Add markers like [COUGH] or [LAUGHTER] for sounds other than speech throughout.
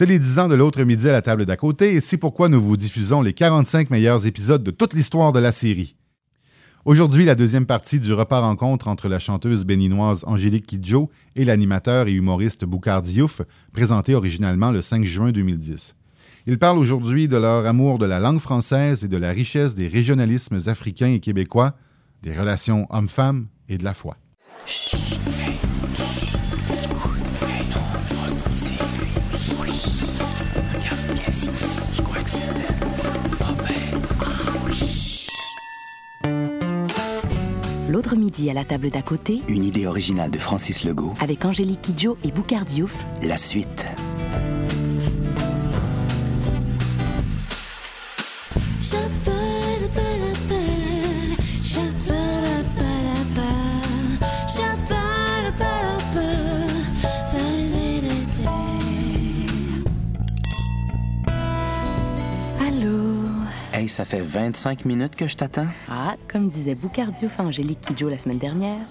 C'est les 10 ans de l'autre midi à la table d'à côté et c'est pourquoi nous vous diffusons les 45 meilleurs épisodes de toute l'histoire de la série. Aujourd'hui, la deuxième partie du repas rencontre entre la chanteuse béninoise Angélique Kidjo et l'animateur et humoriste Boukhar Diouf, présenté originalement le 5 juin 2010. Ils parlent aujourd'hui de leur amour de la langue française et de la richesse des régionalismes africains et québécois, des relations hommes-femmes et de la foi. L'autre midi à la table d'à côté, Une idée originale de Francis Legault. avec Angélique Kidjo et Boukhar Diouf, La suite. Hey, ça fait 25 minutes que je t'attends. Ah, comme disait Boukhar Diouf à Angélique Kidjo la semaine dernière,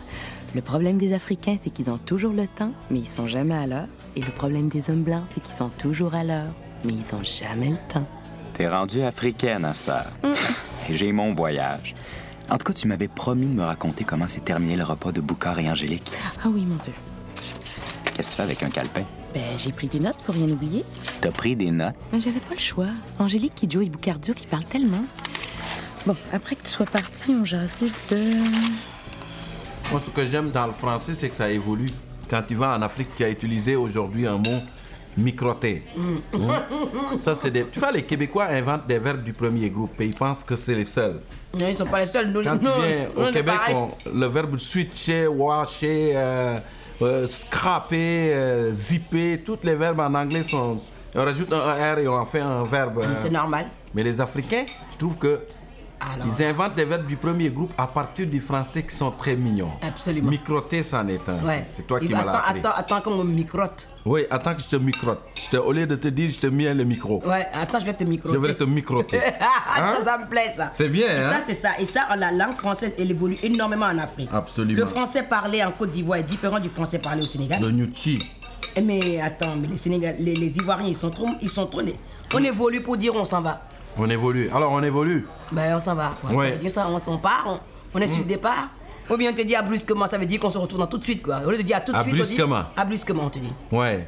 le problème des Africains, c'est qu'ils ont toujours le temps, mais ils sont jamais à l'heure. Et le problème des hommes blancs, c'est qu'ils sont toujours à l'heure, mais ils ont jamais le temps. T'es rendue africaine, à heure. Et J'ai mon voyage. En tout cas, tu m'avais promis de me raconter comment s'est terminé le repas de Boucard et Angélique. Ah oui, mon Dieu. Qu'est-ce que tu fais avec un calepin? Ben, j'ai pris des notes pour rien oublier. T'as pris des notes? J'avais pas le choix. Angélique Kidjo et Boukhar Diouf, ils parlent tellement. Bon, après que tu sois parti, on jasait de... Moi, ce que j'aime dans le français, c'est que ça évolue. Quand tu vas en Afrique, tu as utilisé aujourd'hui un mot microté. Hmm. Ça, c'est des... Tu vois, les Québécois inventent des verbes du premier groupe et ils pensent que c'est les seuls. Non, ils sont pas les seuls. Nous, Quand tu viens au Québec, on- le verbe switcher, washer, euh, euh, scraper, euh, zipper, tous les verbes en anglais sont. On rajoute un R et on en fait un verbe. C'est normal. Mais les Africains, je trouve que Alors, ils inventent des verbes du premier groupe à partir du français qui sont très mignons. Absolument. Microter, c'en est un. ouais. C'est toi qui m'as appris. attends, attends qu'on me microte. Oui, attends que je te microte. Je te- au lieu de te dire, je te mets le micro. Ouais, attends, je vais te microter. Je vais te microter. [LAUGHS] Ah, ça, ça me plaît, ça. C'est bien, Et hein? Ça, c'est ça. Et ça, la langue française, elle évolue énormément en Afrique. Absolument. Le français parlé en Côte d'Ivoire est différent du français parlé au Sénégal. Le Nuchi. Eh, Mais attends, mais les, Sénégal, les, les Ivoiriens, ils sont trop... Ils sont trop nés. On évolue pour dire on s'en va. On évolue. Alors, on évolue. Ben, on s'en va. quoi. Ouais. Ça veut dire ça, on s'en part, on, on est sur le départ. Ou bien on te dit à brusquement, ça veut dire qu'on se retrouve dans tout de suite, quoi. Au lieu de dire à tout de À suite, on dit... brusquement. À brusquement, on te dit. Ouais.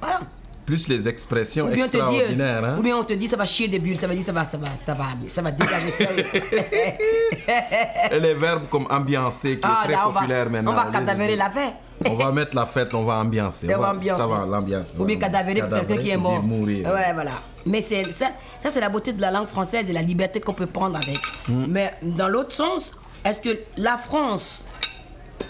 Voilà. Plus les expressions Ou bien, te dit, extraordinaires. hein? ou bien on te dit ça va chier des bulles, ça veut dire ça va, ça va, ça va, ça va dégager ça. [LAUGHS] Et les verbes comme ambiancer, qui est très là, on va, populaire maintenant. on va cadavérer la fête. On va mettre la fête, on va ambiancer. [LAUGHS] On va ambiancer. Ça va, l'ambiance. Ou bien cadavérer pour quelqu'un qui est mort. mourir. Ouais, voilà. Mais c'est ça, ça c'est la beauté de la langue française et la liberté qu'on peut prendre avec. Mm. Mais dans l'autre sens, est-ce que la France,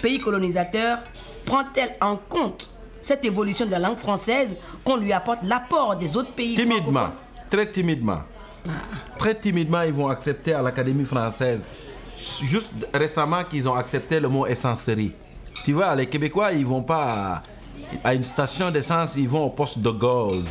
pays colonisateur, prend-elle en compte cette évolution de la langue française qu'on lui apporte l'apport des autres pays Timidement, très timidement. Très timidement, ils vont accepter à l'Académie française. Juste récemment qu'ils ont accepté le mot essencerie. Tu vois, les Québécois, ils vont pas à, à une station d'essence, ils vont au poste de gaz.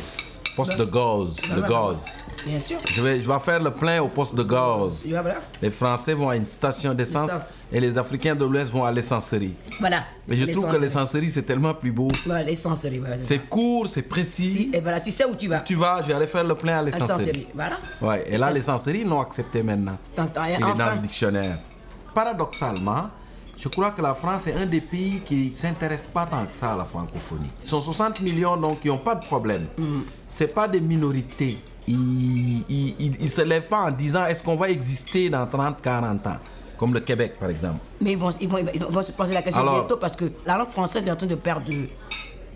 Poste de gaz, de gaz. Bien sûr. Je vais, je vais faire le plein au poste de gaz. Voilà. Les Français vont à une station d'essence et les Africains de l'Ouest vont à l'essencerie. Voilà. Mais je trouve que l'essencerie, c'est tellement plus beau. Voilà, l'essencerie, voilà, c'est court, c'est précis. Si, et voilà, tu sais où tu vas. Tu vas, je vais aller faire le plein à l'essencerie. Voilà. Ouais, et là, l'essencerie, ils l'ont accepté maintenant. T'entends, Il est dans le dictionnaire. Paradoxalement, je crois que la France est un des pays qui ne s'intéresse pas tant que ça à la francophonie. Ils sont 60 millions, donc ils n'ont pas de problème. Mm. C'est pas des minorités. Ils ne se lèvent pas en disant est-ce qu'on va exister dans 30, 40 ans? Comme le Québec, par exemple. Mais ils vont, ils vont, ils vont se poser la question Alors- bientôt parce que la langue française est en train de perdre,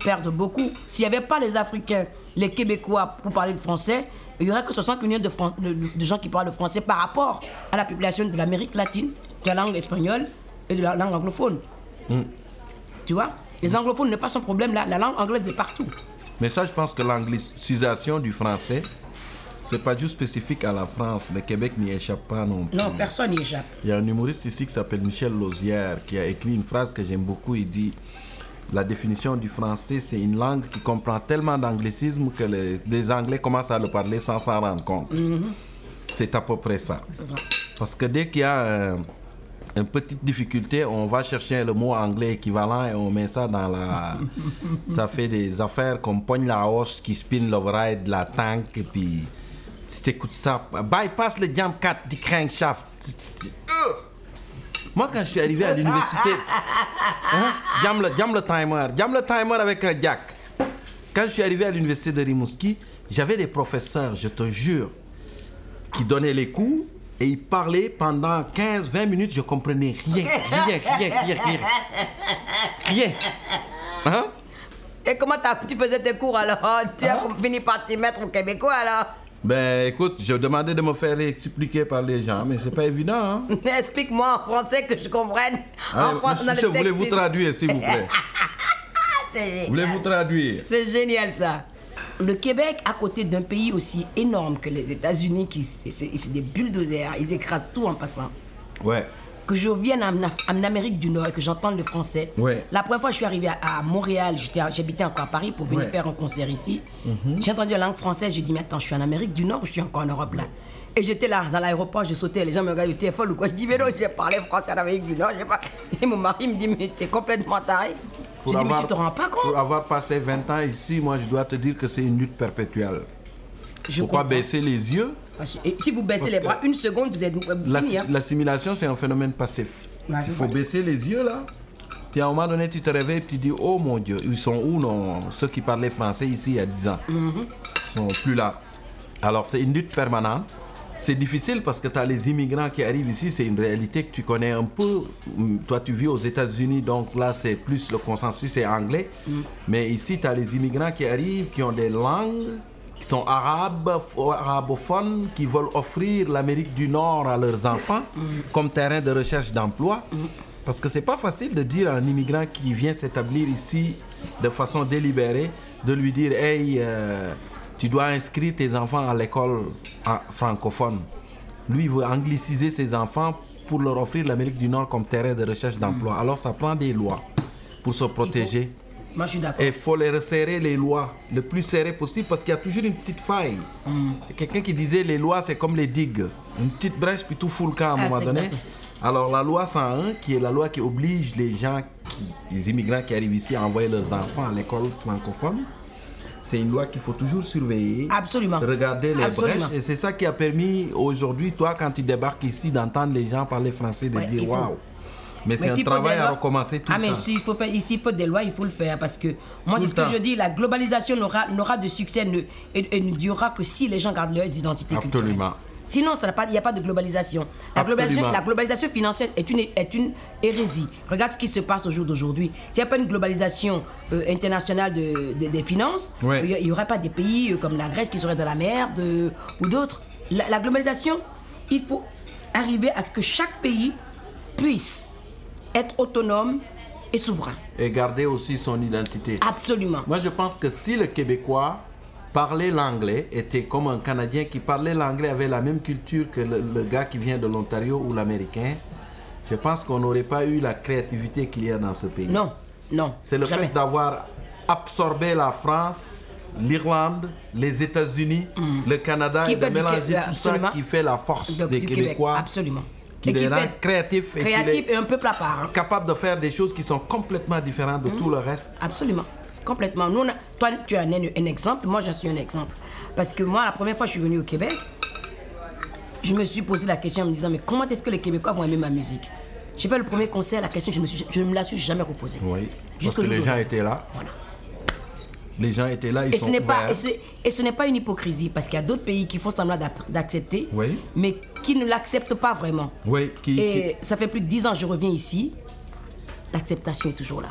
perdre beaucoup. S'il n'y avait pas les Africains, les Québécois pour parler le français, il n'y aurait que 60 millions de, Fran- de- de gens qui parlent le français par rapport à la population de l'Amérique latine, de la langue espagnole et de la langue anglophone. Tu vois? Les anglophones n'ont pas son problème là. La langue anglaise est partout. Mais ça, je pense que l'anglicisation du français, c'est pas juste spécifique à la France. Le Québec n'y échappe pas non plus. Non, personne n'y échappe. Il y a un humoriste ici qui s'appelle Michel Lausière qui a écrit une phrase que j'aime beaucoup. Il dit La définition du français, c'est une langue qui comprend tellement d'anglicisme que les, les Anglais commencent à le parler sans s'en rendre compte. C'est à peu près ça. Parce que dès qu'il y a un, une petite difficulté, on va chercher le mot anglais équivalent et on met ça dans la. [LAUGHS] ça fait des affaires comme pogne la hausse qui spin l'override, la tank, et puis. Si tu écoutes ça, bypass le jump 4 du crankshaft. Euh! Moi, quand je suis arrivé à l'université, [LAUGHS] hein, jam le, jam le timer, jam le timer avec un jack. Quand je suis arrivé à l'université de Rimouski, j'avais des professeurs, je te jure, qui donnaient les cours et ils parlaient pendant 15-20 minutes, je comprenais rien, rien, rien, rien, rien. Rien. Hein? Et comment tu faisais tes cours alors? Tu as fini par t'y mettre au québécois alors? Ben écoute, je demandais de me faire expliquer par les gens, mais c'est pas évident. Hein? [LAUGHS] Explique-moi en français que je comprenne. Allez, en français, dans monsieur, le texte. voulez-vous traduire, s'il vous plaît? [LAUGHS] Voulez-vous traduire? C'est génial ça. Le Québec, à côté d'un pays aussi énorme que les États-Unis, qui c'est des bulldozers, ils écrasent tout en passant. Ouais. Que je vienne en, Amérique du Nord et que j'entende le français. Ouais. La première fois que je suis arrivé à, Montréal, j'habitais encore à Paris pour venir Ouais. Faire un concert ici. J'ai entendu la langue française, je dis mais attends, je suis en Amérique du Nord ou je suis encore en Europe là? Et j'étais là, dans l'aéroport, je sautais, les gens me regardaient, t'es folle ou quoi? Je dis mais non, j'ai parlé français Amérique du Nord, pas. Et mon mari me dit mais t'es complètement taré. Je dis mais tu te rends pas compte pour avoir passé 20 ans ici, moi je dois te dire que c'est une lutte perpétuelle. Je Pourquoi comprends. baisser les yeux et si vous baissez Parce les bras une seconde, vous êtes vous L'assi- fini, hein. L'assimilation, c'est un phénomène passif. Il faut vois. baisser les yeux là. Puis à un moment donné, tu te réveilles et tu dis Oh mon Dieu, ils sont où non? Ceux qui parlaient français ici il y a 10 ans Mm-hmm. sont plus là. Alors c'est une lutte permanente. C'est difficile parce que tu as les immigrants qui arrivent ici, c'est une réalité que tu connais un peu. Toi, tu vis aux États-Unis, donc là, c'est plus le consensus, c'est anglais. Mm. Mais ici, tu as les immigrants qui arrivent, qui ont des langues, qui sont arabes, arabophones, qui veulent offrir l'Amérique du Nord à leurs enfants comme terrain de recherche d'emploi. Parce que c'est pas facile de dire à un immigrant qui vient s'établir ici de façon délibérée, de lui dire Hey, euh, tu dois inscrire tes enfants à l'école francophone. Lui, il veut angliciser ses enfants pour leur offrir l'Amérique du Nord comme terrain de recherche d'emploi. Alors, ça prend des lois pour se protéger. Moi, je suis d'accord. Et il faut les resserrer, les lois, le plus serré possible, parce qu'il y a toujours une petite faille. Mm. C'est quelqu'un qui disait les lois, c'est comme les digues. Une petite brèche, puis tout fout le camp à un Ah, moment donné. exact. Alors, la loi 101, qui est la loi qui oblige les gens, qui, les immigrants qui arrivent ici à envoyer leurs enfants à l'école francophone, c'est une loi qu'il faut toujours surveiller. Absolument. Regarder les Absolument. brèches. Et c'est ça qui a permis aujourd'hui, toi, quand tu débarques ici, d'entendre les gens parler français, de Ouais, il dire waouh. Mais c'est un travail à recommencer tout ah, le mais temps. s'il faut, faire, s'il faut des lois, il faut le faire. Parce que moi, c'est ce que je dis, la globalisation n'aura n'aura de succès ne, et, et ne durera que si les gens gardent leurs identités Absolument. culturelles. Sinon, il n'y a pas de globalisation. La globalisation, la globalisation financière est une, est une hérésie. Regarde ce qui se passe au jour d'aujourd'hui. S'il n'y a pas une globalisation euh, internationale de- de- des finances, Ouais. il n'y aurait pas des pays euh, comme la Grèce qui seraient dans la merde euh, ou d'autres. La, la globalisation, il faut arriver à que chaque pays puisse être autonome et souverain. Et garder aussi son identité. Absolument. Moi, je pense que si le Québécois parlait l'anglais, était comme un Canadien qui parlait l'anglais, avait la même culture que le, le gars qui vient de l'Ontario ou l'Américain, je pense qu'on n'aurait pas eu la créativité qu'il y a dans ce pays. Non, non. C'est le jamais. fait d'avoir absorbé la France, l'Irlande, les États-Unis, le Canada Mm. Et de du mélanger tout ça qui fait la force De- des du Québec, Québécois. absolument. Qui Et les qui rend créatifs Créatif et un peu à part. hein. capables de faire des choses qui sont complètement différentes de tout le reste. Absolument. Complètement. Nous, on a- toi, tu es un, exemple, moi, je suis un exemple. Parce que moi, la première fois que je suis venu au Québec, je me suis posé la question en me disant, mais comment est-ce que les Québécois vont aimer ma musique? J'ai fait le premier concert, la question, je, me suis, je ne me la suis jamais reposée. Oui, parce que les gens étaient là. Voilà. Les gens étaient là, ils Et sont ce n'est pas et, ce n'est pas une hypocrisie parce qu'il y a d'autres pays qui font semblant d'accepter, Oui. mais qui ne l'acceptent pas vraiment. Oui, qui, Et ça fait plus de 10 ans que je reviens ici, l'acceptation est toujours là.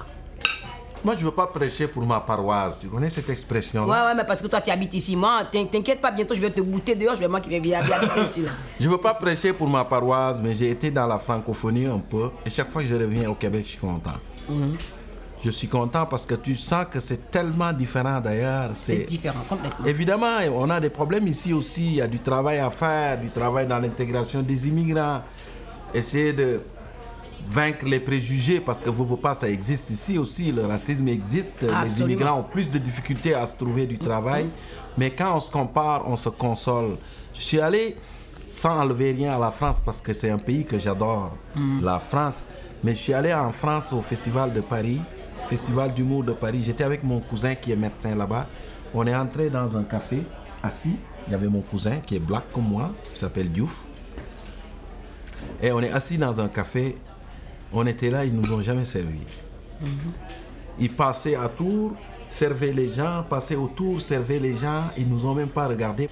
Moi, je veux pas prêcher pour ma paroisse. Tu connais cette expression Ouais, ouais, mais parce que toi tu habites ici, moi, t'in- t'inquiète pas, bientôt je vais te bouter dehors, je vais moi qui vais habiter [LAUGHS] ici là. Je veux pas prêcher pour ma paroisse, mais j'ai été dans la francophonie un peu. Et chaque fois que je reviens au Québec, je suis content. Mhm. Je suis content parce que tu sens que c'est tellement différent d'ailleurs. C'est différent, complètement. Évidemment, on a des problèmes ici aussi. Il y a du travail à faire, du travail dans l'intégration des immigrants. Essayer de vaincre les préjugés parce que vous, vous pas, ça existe ici aussi. Le racisme existe. Les immigrants ont plus de difficultés à se trouver du travail. Mais quand on se compare, on se console. Je suis allé sans enlever rien à la France parce que c'est un pays que j'adore, la France. Mais je suis allé en France au Festival de Paris, Festival d'humour de Paris. J'étais avec mon cousin qui est médecin là-bas. On est entré dans un café, assis. Il y avait mon cousin qui est black comme moi, qui s'appelle Diouf. Et on est assis dans un café. On était là, ils nous ont jamais servi. Ils passaient à tour, servaient les gens, passaient autour, servaient les gens. Ils nous ont même pas regardé.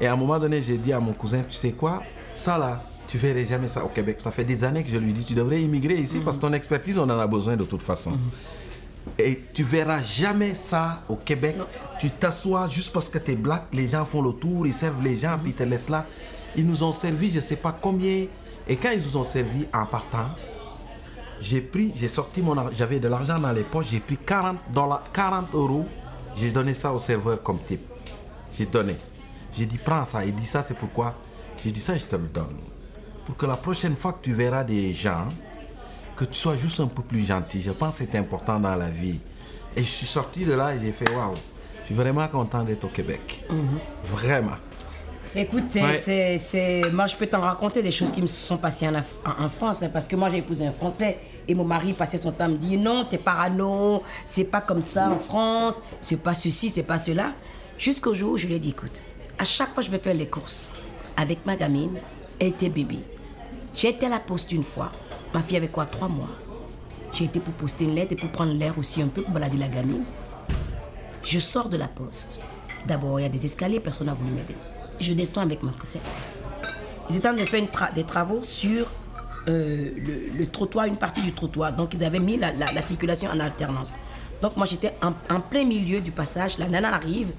Et à un moment donné, j'ai dit à mon cousin, tu sais quoi, ça là, tu verrais jamais ça au Québec. Ça fait des années que je lui dis, tu devrais immigrer ici parce que ton expertise, on en a besoin de toute façon. Et tu verras jamais ça au Québec. Tu t'assois juste parce que tu es black, les gens font le tour, ils servent les gens, puis ils te laissent là. Ils nous ont servi, je sais pas combien. Et quand ils nous ont servi en partant, j'ai pris, j'ai sorti mon argent, j'avais de l'argent dans les poches, j'ai pris 40 dollars, 40 euros, j'ai donné ça au serveur comme type. J'ai donné. J'ai dit, prends ça. Il dit, ça, c'est pourquoi? J'ai dit, ça, je te le donne. Pour que la prochaine fois que tu verras des gens, que tu sois juste un peu plus gentil. Je pense que c'est important dans la vie. Et je suis sorti de là et j'ai fait, waouh, je suis vraiment content d'être au Québec. Vraiment. Écoute, c'est, Ouais. c'est- c'est- moi je peux t'en raconter des choses qui me sont passées en, Af- en- en France, hein, parce que moi j'ai épousé un Français et mon mari passait son temps à me dire non, t'es parano, c'est pas comme ça en France, c'est pas ceci, c'est pas cela. Jusqu'au jour où je lui ai dit écoute, à chaque fois que je vais faire les courses avec ma gamine, elle était bébé. J'ai été à la poste une fois, ma fille avait quoi, trois mois. J'ai été pour poster une lettre et pour prendre l'air aussi un peu pour balader la gamine. Je sors de la poste. D'abord, il y a des escaliers, personne n'a voulu m'aider. Je descends avec ma poussette. Ils étaient en train de faire des travaux sur euh, le, trottoir, une partie du trottoir. Donc, ils avaient mis la circulation en alternance. Donc, moi, j'étais en, en plein milieu du passage. La nana arrive.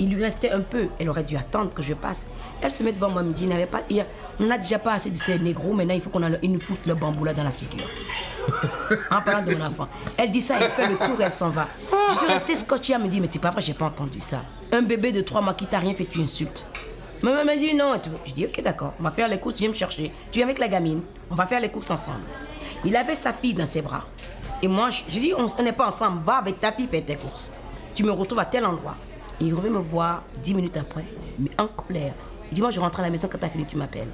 Il lui restait un peu. Elle aurait dû attendre que je passe. Elle se met devant moi, me dit, n'avait pas, on n'a déjà pas assez de ces négros. Maintenant, il faut qu'on nous foute le bambou là dans la figure [LAUGHS] en parlant de mon enfant. Elle dit ça, elle fait le tour, elle s'en va. Je suis restée scotchée, elle me dit, mais c'est pas vrai, j'ai pas entendu ça. Un bébé de trois mois qui t'a rien fait, tu insultes. Maman m'a dit non. Je dis, ok, d'accord, on va faire les courses, tu viens me chercher. Tu viens avec la gamine, on va faire les courses ensemble. Il avait sa fille dans ses bras. Et moi, je, je dis, on on n'est pas ensemble, va avec ta fille faire tes courses. Tu me retrouves à tel endroit. Il revient me voir dix minutes après, mais en colère. Il dit, moi, je rentre à la maison quand t'as fini, tu m'appelles.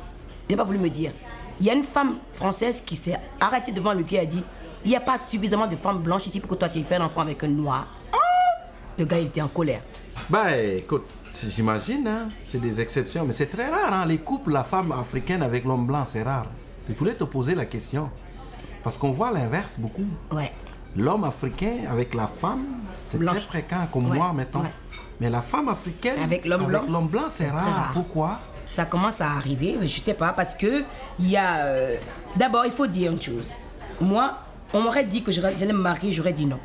Il n'a pas voulu me dire. Il y a une femme française qui s'est arrêtée devant lui qui a dit Il n'y a pas suffisamment de femmes blanches ici pour que toi tu aies fait un enfant avec un noir. Le gars, il était en colère. Ben, écoute, j'imagine, hein, c'est des exceptions, mais c'est très rare, hein, les couples, la femme africaine avec l'homme blanc, c'est rare. Je voulais te poser la question. Parce qu'on voit l'inverse beaucoup. Ouais. L'homme africain avec la femme, c'est très fréquent, comme Ouais, moi, mettons. ouais. Mais la femme africaine Avec l'homme blanc, l'homme blanc, c'est rare. rare. Pourquoi? Ça commence à arriver, mais je sais pas, parce que il y a. euh, D'abord, il faut dire une chose. Moi, on m'aurait dit que j'allais me marier, j'aurais dit non.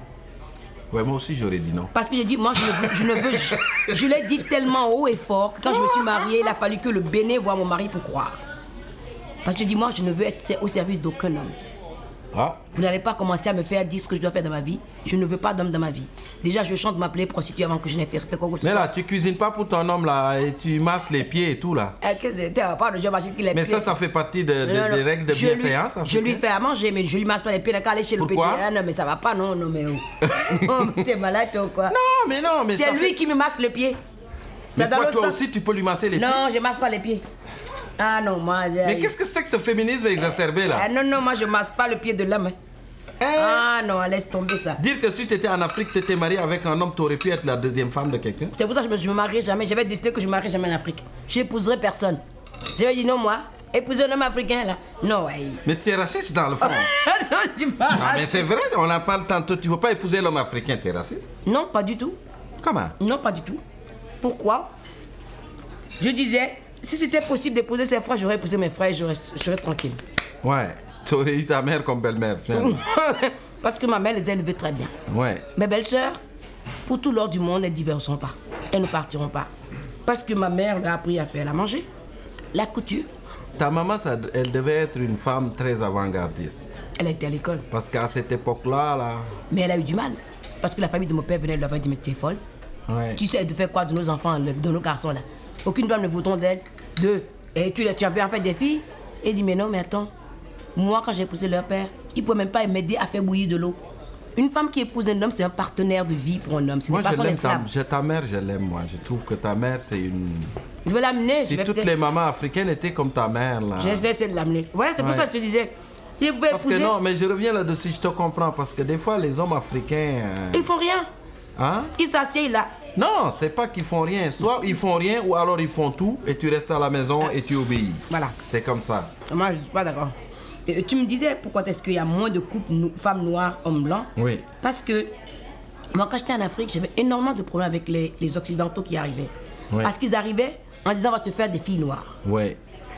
Ouais, moi aussi, j'aurais dit non. Parce que j'ai dit, moi, je ne veux, je, ne veux- je, je l'ai dit tellement haut et fort que quand je me suis mariée, il a fallu que le béné voie mon mari pour croire. Parce que je dis, moi, je ne veux être au service d'aucun homme. Ah, Vous n'allez pas commencer à me faire dire ce que je dois faire dans ma vie. Je ne veux pas d'homme dans ma vie. Déjà, je chante m'appeler prostituée avant que je n'ai fait, fait quoi que ce mais soit. là, tu cuisines pas pour ton homme, là, et tu masses les pieds et tout, là. Euh, que les Mais pieds. ça, ça fait partie de- de- Non, non, des règles de je lui- bienséance. Je lui africaine. fais à manger, mais je lui masse pas les pieds. D'accord, aller chez Pourquoi le petit. Ah, non, mais ça va pas, non, non, mais oh. oh mais t'es malade, toi, ou quoi? Non, mais non, mais C'est ça lui fait- qui me masse le pied. Mais dans toi, toi aussi, tu peux lui masser les pieds? Non, je masse pas les pieds. Ah non, moi. Mais qu'est-ce que c'est que ce féminisme exacerbé, là? Ah non, non, moi je masse pas le pied de l'homme. hein. Hein? Ah non, laisse tomber ça. Dire que si tu étais en Afrique, tu étais marié avec un homme, tu aurais pu être la deuxième femme de quelqu'un. C'est pour ça que je me, me marierai jamais. J'avais décidé que je me marierai jamais en Afrique. J'épouserai personne. J'avais dit non, moi. Épouser un homme africain, là. Non, ouais. Mais tu es raciste dans le fond. [LAUGHS] non, je suis pas non, mais c'est vrai, on en parle tantôt. Tu ne veux pas épouser l'homme africain, tu es raciste? Non, pas du tout. Comment? Non, pas du tout. Pourquoi? Je disais, si c'était possible d'épouser ses frères, j'aurais épousé mes frères et j'aurais- je serais tranquille. Ouais, tu aurais eu ta mère comme belle-mère, finalement. [LAUGHS] Parce que ma mère les a élevés très bien. Ouais. Mes belles-sœurs, pour tout l'or du monde, elles ne diverseront pas. Elles ne partiront pas. Parce que ma mère leur a appris à faire la manger, la couture. Ta maman, ça- elle devait être une femme très avant-gardiste. Elle a été à l'école. Parce qu'à cette époque-là, là. Mais elle a eu du mal. Parce que la famille de mon père venait avoir dit Mais t'es folle. Ouais. Tu sais de faire quoi de nos enfants, de nos garçons là Aucune dame ne voudront d'elle. Deux. Et tu, tu avais en fait des filles? Il dit Mais non, mais attends. Moi, quand j'ai épousé leur père, ils ne pouvaient même pas m'aider à faire bouillir de l'eau. Une femme qui épouse un homme, c'est un partenaire de vie pour un homme. Ce Moi, pas je son l'aime. Ta, esclave. je- ta mère, je l'aime, moi. Je trouve que ta mère, c'est une. Je vais l'amener. je Si vais toutes les mamans africaines étaient comme ta mère, là. Je vais essayer de l'amener. Voilà, c'est pour ça que je te disais. Je Parce que non, mais je reviens là-dessus, je te comprends. Parce que des fois, les hommes africains. euh, Ils font rien. Hein? Ils s'assiedent là. Non, c'est pas qu'ils font rien. Soit ils font rien, ou alors ils font tout, et tu restes à la maison et tu obéis. Voilà. C'est comme ça. Moi, je suis pas d'accord. Et tu me disais pourquoi est-ce qu'il y a moins de couples no- femmes noires, hommes blancs? Oui. Parce que moi, quand j'étais en Afrique, j'avais énormément de problèmes avec les, les Occidentaux qui arrivaient. Ouais. Parce qu'ils arrivaient en disant on va se faire des filles noires. Ouais.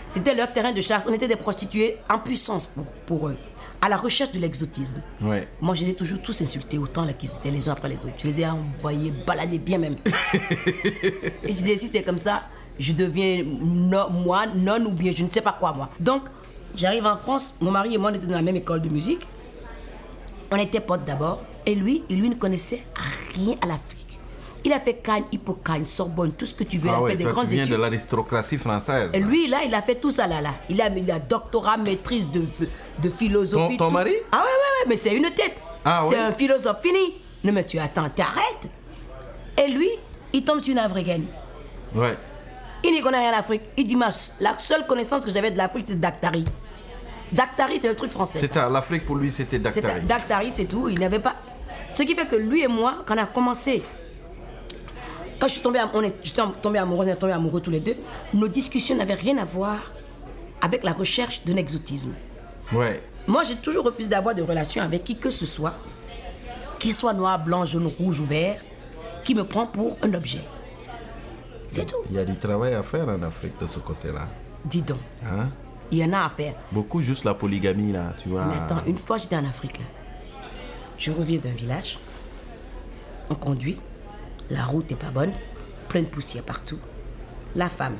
C'était leur terrain de chasse. On était des prostituées en puissance pour, pour eux, à la recherche de l'exotisme. Ouais. Moi, je les ai toujours tous insultés autant là qu'ils étaient les uns après les autres. Je les ai envoyés balader bien même. [LAUGHS] Et je disais, si c'est comme ça, je deviens no- moi, non ou bien je ne sais pas quoi, moi. Donc, j'arrive en France, mon mari et moi, on était dans la même école de musique. On était potes d'abord. Et lui, lui ne connaissait rien à l'Afrique. Il a fait Cannes, Hippocagne, Sorbonne, tout ce que tu veux. il Ah a ouais, fait des toi, grandes tu viens études. de l'aristocratie française. Et lui, là, il a fait tout ça, là, là. Il a, il a doctorat, maîtrise de, de philosophie. Ton- ton mari? Ah ouais, ouais, ouais, mais c'est une tête. Ah c'est ouais un philosophe fini. Non, mais tu attends, t'arrêtes. Et lui, il tombe sur une africaine. Ouais. Il n'y connaît rien d'Afrique. Il dit, ma, la seule connaissance que j'avais de l'Afrique, c'est Dactari. Dactari, c'est le truc français. à l'Afrique pour lui, c'était C'était Dactari. Dactari, c'est tout. Il n'avait pas. Ce qui fait que lui et moi, quand on a commencé, quand je suis tombée, am- on est, j'étais tombé amoureux, on est tombés amoureux tous les deux, nos discussions n'avaient rien à voir avec la recherche d'un exotisme. Ouais. Moi, j'ai toujours refusé d'avoir de relation avec qui que ce soit, qu'il soit noir, blanc, jaune, rouge ou vert, qui me prend pour un objet. C'est tout. Il y a du travail à faire en Afrique de ce côté-là. Dis donc, Hein? il y en a à faire. Beaucoup juste la polygamie, là, tu vois. Mais attends, une fois j'étais en Afrique, là. Je reviens d'un village. On conduit. La route est pas bonne. Plein de poussière partout. La femme,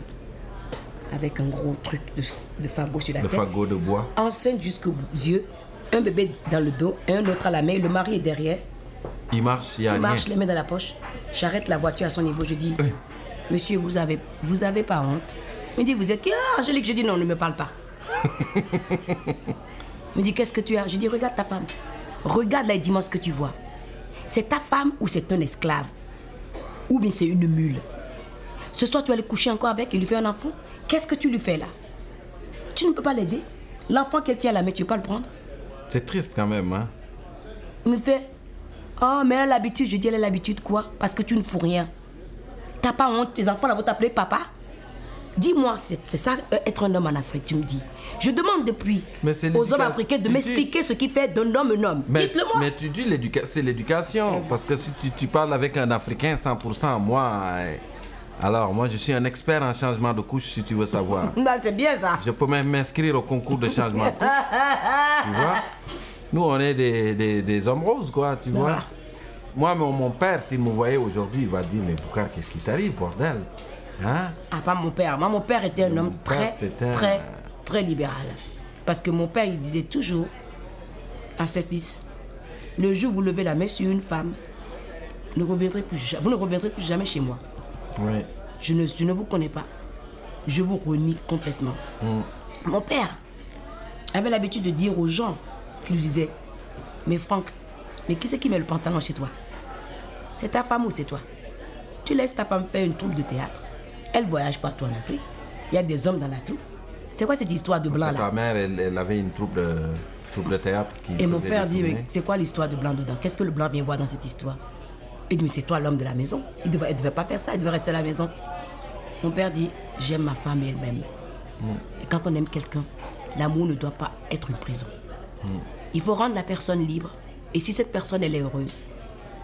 avec un gros truc de, de fagot sur la Le tête. fagot de bois. Enceinte jusqu'aux yeux. Un bébé dans le dos, un autre à la main. Le mari est derrière. Il marche, il y a Il rien. marche les mains dans la poche. J'arrête la voiture à son niveau. Je dis, monsieur, vous avez, vous avez pas honte? Il me dit, vous êtes qui? Ah, Angélique, je dis non, ne me parle pas. [LAUGHS] Il me dit, qu'est-ce que tu as? Je dis, regarde ta femme. Regarde dis-moi ce que tu vois. C'est ta femme ou c'est un esclave? Ou bien c'est une mule. Ce soir, tu vas aller coucher encore avec et lui faire un enfant. Qu'est-ce que tu lui fais là? Tu ne peux pas l'aider. L'enfant qu'elle tient à la main, tu ne peux pas le prendre. C'est triste quand même, hein? il me fait Oh, mais elle a l'habitude. Je dis Elle a l'habitude quoi? Parce que tu ne fous rien. T'as pas honte. Tes enfants là vont t'appeler papa Dis-moi, c'est ça euh, être un homme en Afrique, tu me dis. Je demande depuis Mais aux hommes africains de dis- m'expliquer ce qui fait d'un homme un homme. Mais, Dites-le-moi. mais tu dis c'est l'éducation. Parce que si tu, tu parles avec un Africain 100%, moi, euh, alors moi je suis un expert en changement de couche si tu veux savoir. [LAUGHS] Non, c'est bien ça. Je peux même m'inscrire au concours de changement de couche. [LAUGHS] tu vois? Nous, on est des, des, des hommes roses, quoi, tu vois? Moi, mon, mon père, s'il me voyait aujourd'hui, il va dire Mais Boucar, qu'est-ce qui t'arrive, bordel? Hein? Ah, pas mon père. Moi, mon père était un homme père, très, un- très, très libéral. Parce que mon père, il disait toujours à ses fils le jour où vous levez la main sur une femme, ne reviendrez plus, ja- vous ne reviendrez plus jamais chez moi. Oui. Je ne, je ne vous connais pas. Je vous renie complètement. Mon père avait l'habitude de dire aux gens qui lui disaient Mais Franck, mais qui c'est qui met le pantalon chez toi? C'est ta femme ou c'est toi? Tu laisses ta femme faire une troupe de théâtre. Elle voyage partout en Afrique. Il y a des hommes dans la troupe. C'est quoi cette histoire de blanc Parce que ta là mère, elle, elle avait une troupe de, troupe de théâtre qui Et mon père dit, mais c'est quoi l'histoire de blanc dedans? Qu'est-ce que le blanc vient voir dans cette histoire? Il dit, mais c'est toi l'homme de la maison. Il ne devait, pas faire ça, il devait rester à la maison. Mon père dit, j'aime ma femme et elle m'aime. Et quand on aime quelqu'un, l'amour ne doit pas être une prison. Il faut rendre la personne libre. Et si cette personne, elle est heureuse,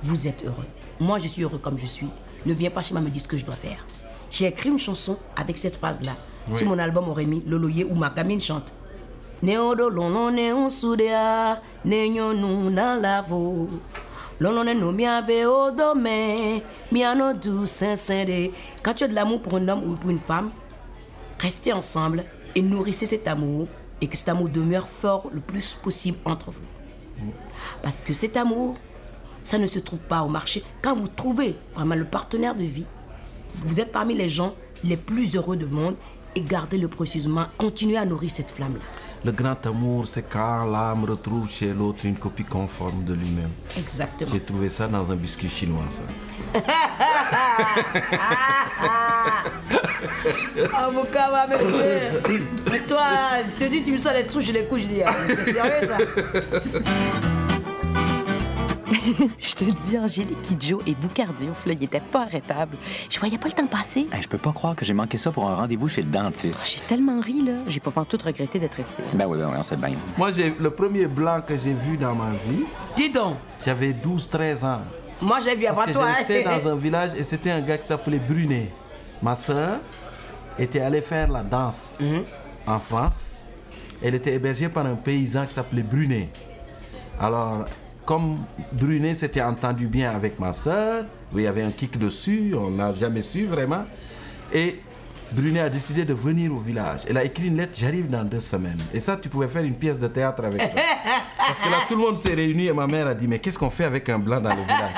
vous êtes heureux. Moi, je suis heureux comme je suis. Ne viens pas chez moi me dire ce que je dois faire. J'ai écrit une chanson avec cette phrase-là. Sur mon album Aurémi, Loloye, où ma gamine chante. Neodo lono ne un sudea, ne nyonu na lavo. No miave odome, miano du. Quand tu as de l'amour pour un homme ou pour une femme, restez ensemble et nourrissez cet amour et que cet amour demeure fort le plus possible entre vous. Parce que cet amour, ça ne se trouve pas au marché. Quand vous trouvez vraiment le partenaire de vie, vous êtes parmi les gens les plus heureux du monde et gardez-le précieusement. Continuez à nourrir cette flamme-là. Le grand amour, c'est quand l'âme retrouve chez l'autre une copie conforme de lui-même. Exactement. J'ai trouvé ça dans un biscuit chinois, ça. Va me tuer. Mais toi, tu dis, tu me sors les trous, je les couche. Je dis, ah, c'est sérieux ça? [LAUGHS] Je te dis, Angélique Kidjo et Boucardiouf, là, ils étaient pas arrêtables. Je voyais pas le temps passer. Hey, je peux pas croire que j'ai manqué ça pour un rendez-vous chez le dentiste. J'ai tellement ri, là. J'ai pas tout regretté d'être resté. Ben oui, ben oui, on sait bien. Moi, j'ai le premier blanc que j'ai vu dans ma vie, Dis donc, j'avais 12-13 ans. moi j'ai vu Parce avant que toi. j'étais hein. dans un village et c'était un gars qui s'appelait Brunet. Ma soeur était allée faire la danse Mhm. en France. Elle était hébergée par un paysan qui s'appelait Brunet. Alors, comme Brunet s'était entendu bien avec ma soeur, il y avait un kick dessus, on n'a jamais su vraiment. Et Brunet a décidé de venir au village. Elle a écrit une lettre, j'arrive dans deux semaines. Et ça, tu pouvais faire une pièce de théâtre avec ça. [LAUGHS] Parce que là, tout le monde s'est réuni et ma mère a dit, mais qu'est-ce qu'on fait avec un blanc dans le village?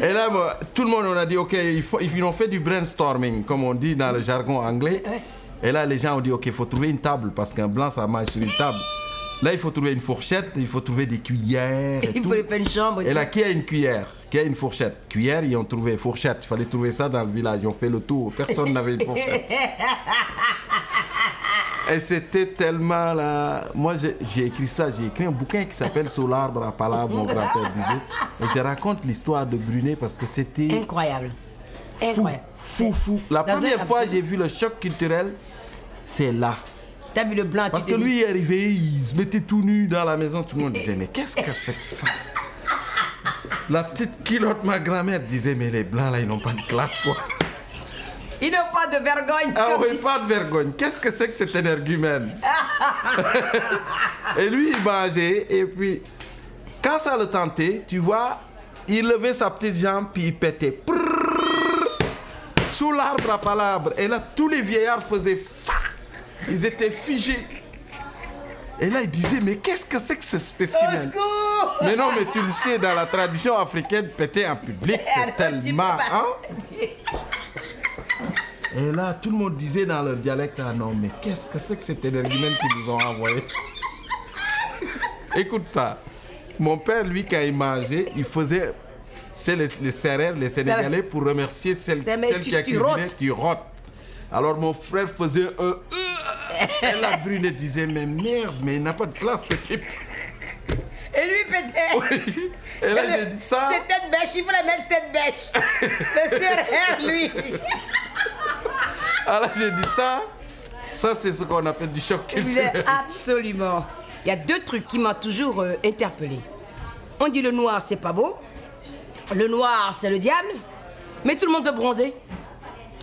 [LAUGHS] Et là, moi, tout le monde, on a dit, OK, il faut, ils ont fait du brainstorming, comme on dit dans le jargon anglais. Et là, les gens ont dit, OK, il faut trouver une table, parce qu'un blanc, ça mange sur une table. Là, il faut trouver une fourchette, il faut trouver des cuillères. Et Il tout. faut faire une chambre. Et là, qui a une cuillère? Qui a une fourchette? Cuillère, ils ont trouvé fourchette. Il fallait trouver ça dans le village. Ils ont fait le tour. Personne n'avait une fourchette. [LAUGHS] Et c'était tellement là. Moi, j'ai- écrit ça. J'ai écrit un bouquin qui s'appelle Sous l'arbre à palabre, mon grand-père disait. Et je raconte l'histoire de Brunet parce que c'était Incroyable. fou, Incroyable. fou, fou. La Dans première fois j'ai vu le choc culturel, c'est là. T'as vu le blanc, Parce que lui, il est arrivé, il se mettait tout nu dans la maison. Tout le monde disait, mais qu'est-ce que c'est que ça? La petite culotte, ma grand-mère disait, mais les blancs là, ils n'ont pas de classe quoi. Ils n'ont pas de vergogne. Ah oui, pas de vergogne. Qu'est-ce que c'est que cet énergumène? [LAUGHS] Et lui, il mangeait, et puis, quand ça le tentait, tu vois, il levait sa petite jambe, puis il pétait. Sous l'arbre à palabre. Et là, tous les vieillards faisaient fa. Ils étaient figés. Et là, il disait, mais qu'est-ce que c'est que ce spécimen? Mais non, mais tu le sais, dans la tradition africaine, péter en public, [LAUGHS] c'est tellement... hein? Et là, tout le monde disait dans leur dialecte, ah non, mais qu'est-ce que c'est que cet énergumène qu'ils nous ont envoyé Écoute ça. Mon père, lui, quand il mangeait, il faisait, c'est les, les serrères, les Sénégalais, [LAUGHS] pour remercier celle, celle qui a cuisiné, tu rotes. Alors mon frère faisait un... Et la brune disait, mais merde, mais il n'a pas de place, ce type. Et lui pétait. Et là, j'ai dit ça. C'est tête bêche, il faut la mettre tête bêche. Le serrère, lui. Alors j'ai dit ça. Ça, c'est ce qu'on appelle du choc culturel. absolument. Il y a deux trucs qui m'ont toujours euh, interpellé. On dit le noir, c'est pas beau. Le noir, c'est le diable. Mais tout le monde est bronzé.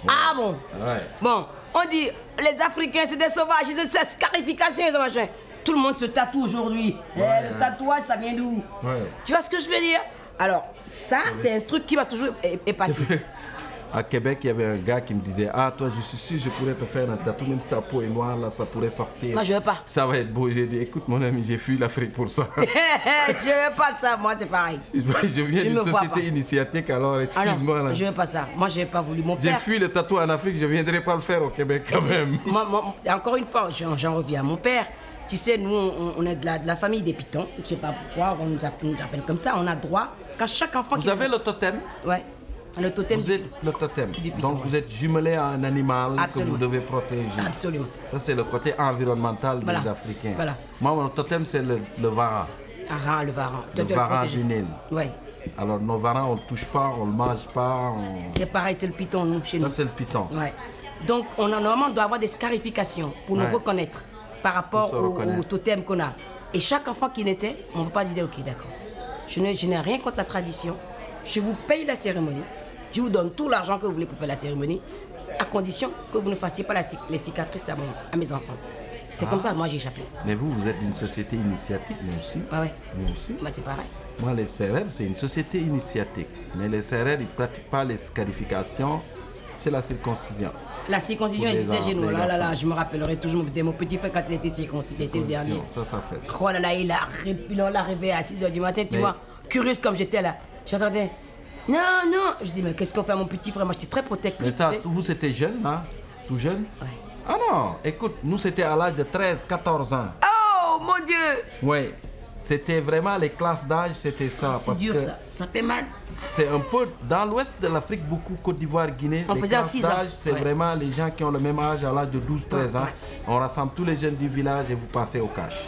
Ah bon Ouais. Bon, on dit les Africains, c'est des sauvages, ils ont cette scarification, ils ont machin. Tout le monde se tatoue aujourd'hui. Eh, le tatouage, ça vient d'où Ouais. Tu vois ce que je veux dire? Alors, ça, c'est un truc qui m'a toujours é- épaté. À Québec, il y avait un gars qui me disait Ah, toi, je suis sûr, je pourrais te faire un tatou, même si ta peau est noire, là, ça pourrait sortir. Moi, je veux pas. Ça va être beau. J'ai dit Écoute, mon ami, j'ai fui l'Afrique pour ça. [LAUGHS] je veux pas de ça, moi, c'est pareil. [LAUGHS] je viens d'une société initiatique, alors Ah excuse-moi. là. je veux pas ça. Moi, je n'ai pas voulu. Mon J'ai fui le tatou en Afrique, je viendrai pas le faire au Québec quand même. Moi, moi, encore une fois, j'en j'en reviens à mon père. Tu sais, nous, on, on est de la, de la famille des pitons. Je sais pas pourquoi, on nous appelle, on nous appelle comme ça. On a droit qu'à chaque enfant Vous qui- avez le totem? Ouais. Le totem. Vous êtes le totem. Donc vous êtes jumelé à un animal Absolument. que vous devez protéger. Absolument. Ça, c'est le côté environnemental Voilà. des Africains. Voilà. Moi, mon totem, c'est le, le varan. Ah, le varan. Le varan Nil. Ouais. Alors, nos varans, on ne touche pas, on ne le mange pas. on- C'est pareil, c'est le piton, nous, chez nous. Ça, c'est le piton. Ouais. Donc, on a, normalement, on doit avoir des scarifications pour nous reconnaître par rapport au, au totem qu'on a. Et chaque enfant qui naissait, mon papa disait Ok, d'accord. Je n'ai rien contre la tradition. Je vous paye la cérémonie. Je vous donne tout l'argent que vous voulez pour faire la cérémonie, à condition que vous ne fassiez pas la les cicatrices à, mon- à mes enfants. C'est Ah. comme ça que moi j'ai échappé. Mais vous, vous êtes d'une société initiatique, nous aussi. Ah ouais. Nous aussi. Bah, c'est pareil. Moi, les CRR, c'est une société initiatique. Mais les CRR, ils ne pratiquent pas les scarifications, c'est la circoncision. La circoncision existait chez nous. les Là, là, là, je me rappellerai toujours de mon petit frère quand il était circoncis. C'était le dernier. Ça, ça fait. Oh là là, il a l'a réveillé à 6h du matin, tu Mais- vois. Curieuse comme j'étais là. J'entendais. Non, non. Je dis, mais qu'est-ce qu'on fait à mon petit frère? Moi, j'étais très Mais protectrice. ça, tu sais. vous, c'était jeune, là Tout jeune? Ouais. Ah non, écoute, nous, c'était à l'âge de 13, 14 ans. Oh mon Dieu Oui. c'était vraiment les classes d'âge, c'était ça. C'est dur que ça, ça fait mal. C'est un peu dans l'ouest de l'Afrique, beaucoup Côte d'Ivoire, Guinée. On les faisait classes d'âge, c'est Ouais. vraiment les gens qui ont le même âge à l'âge de 12, 13 ans. Ouais. On rassemble tous les jeunes du village et vous passez au cash.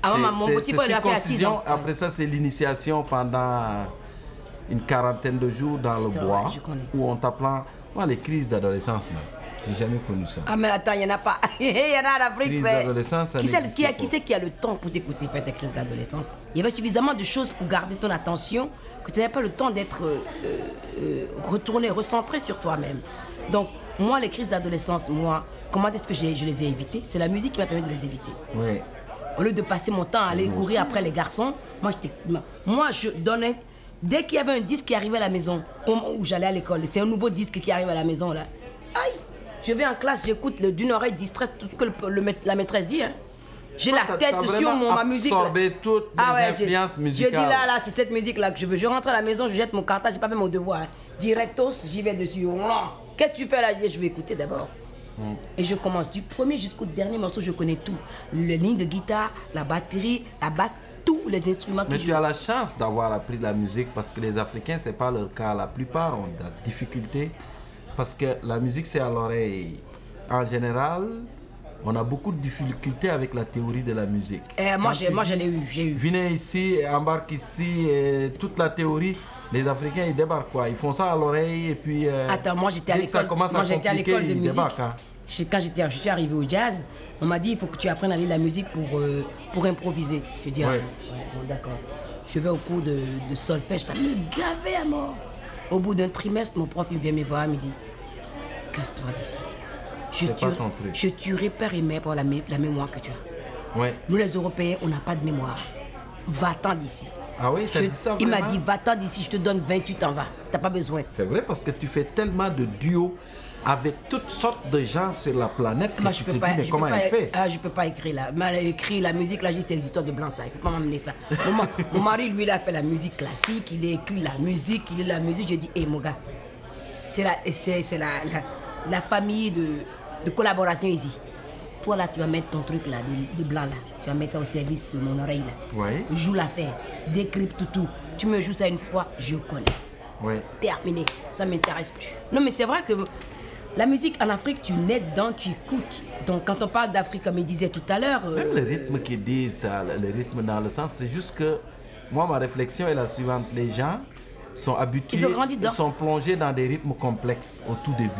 Avant, C'est- ma- mon petit frère, il a fait à 6 circoncision. ans. Après ça, c'est l'initiation pendant une quarantaine de jours dans le bois où on t'apprend. Moi, les crises d'adolescence, j'ai jamais connu ça. Ah mais attends, il n'y en a pas. Il [LAUGHS] y en a en Afrique. Crise d'adolescence, ça qui, qui, a- qui c'est qui a le temps pour t'écouter faire tes crises d'adolescence? Il y avait suffisamment de choses pour garder ton attention que tu n'avais pas le temps d'être euh, euh, retourné, recentré sur toi-même. Donc, moi, les crises d'adolescence, moi, comment est-ce que je les ai évitées? C'est la musique qui m'a permis de les éviter. Oui. Au lieu de passer mon temps à aller courir après les garçons, moi, moi je donnais. Dès qu'il y avait un disque qui arrivait à la maison, au moment où j'allais à l'école, c'est un nouveau disque qui arrive à la maison là. Aïe Je vais en classe, j'écoute le- d'une oreille distraite tout ce que le- le maît- la maîtresse dit. Hein. J'ai la tête sur mon, ma musique. là. absorbé toutes les j'ai- influences Je dis là, là, c'est cette musique là que je veux. Je rentre à la maison, je jette mon cartable, j'ai pas fait mon devoir. hein. Directos, j'y vais dessus. Qu'est-ce que tu fais là? Je vais écouter d'abord. Et je commence du premier jusqu'au dernier morceau, je connais tout. Les lignes de guitare, la batterie, la basse, tous les instruments Mais tu as la chance d'avoir appris la musique parce que les Africains, c'est pas leur cas. La plupart ont de la difficulté parce que la musique, c'est à l'oreille. En général, on a beaucoup de difficultés avec la théorie de la musique. Eh, moi, j'ai, moi, je l'ai eu, j'ai eu. Venez ici, embarque ici, et toute la théorie. Les Africains, ils débarquent quoi Ils font ça à l'oreille et puis. euh, Attends, moi j'étais à que ça l'école. commence Moi à j'étais à l'école de ils musique. débarquent, hein. Quand j'étais, je suis arrivé au jazz, on m'a dit il faut que tu apprennes à lire la musique pour, euh, pour improviser. Je dis ah, Ouais. ouais, bon, d'accord. Je vais au cours de, de solfège, ça me gavait à mort. Au bout d'un trimestre, mon prof il vient me voir, il me dit casse-toi d'ici. Je je tuerai père et mère pour la, mé- la mémoire que tu as. Ouais. Nous les Européens, on n'a pas de mémoire. Va-t'en d'ici. Ah oui, Je- dit ça il m'a dit va-t'en d'ici, je te donne 28 ans, va. T'as pas besoin. C'est vrai parce que tu fais tellement de duos avec toutes sortes de gens sur la planète que Moi, tu je te dis, mais comment pas, elle fait? Ah, Je peux pas écrire là. Mal écrit la musique là, je dis, c'est des histoires de blanc ça. Il faut pas m'amener ça. Mon, ma- mon mari, lui, il a fait la musique classique, il a écrit la musique, il est la musique. Je dis, hé mon gars, c'est la, c'est la, la, la famille de, de collaboration ici. Toi là, tu vas mettre ton truc là, de, de blanc là. Tu vas mettre ça au service de mon oreille là. Ouais. Joue l'affaire, décrypte tout. Tu me joues ça une fois, je connais Ouais. terminé, ça m'intéresse plus. Non, mais c'est vrai que la musique en Afrique, tu nais dedans, tu écoutes. Donc, quand on parle d'Afrique, comme il disait tout à l'heure, euh, Même le rythme qu'ils disent, le rythme dans le sens, c'est juste que moi, ma réflexion est la suivante. Les gens sont habitués, Ils ont grandi dedans. sont plongés dans des rythmes complexes au tout début.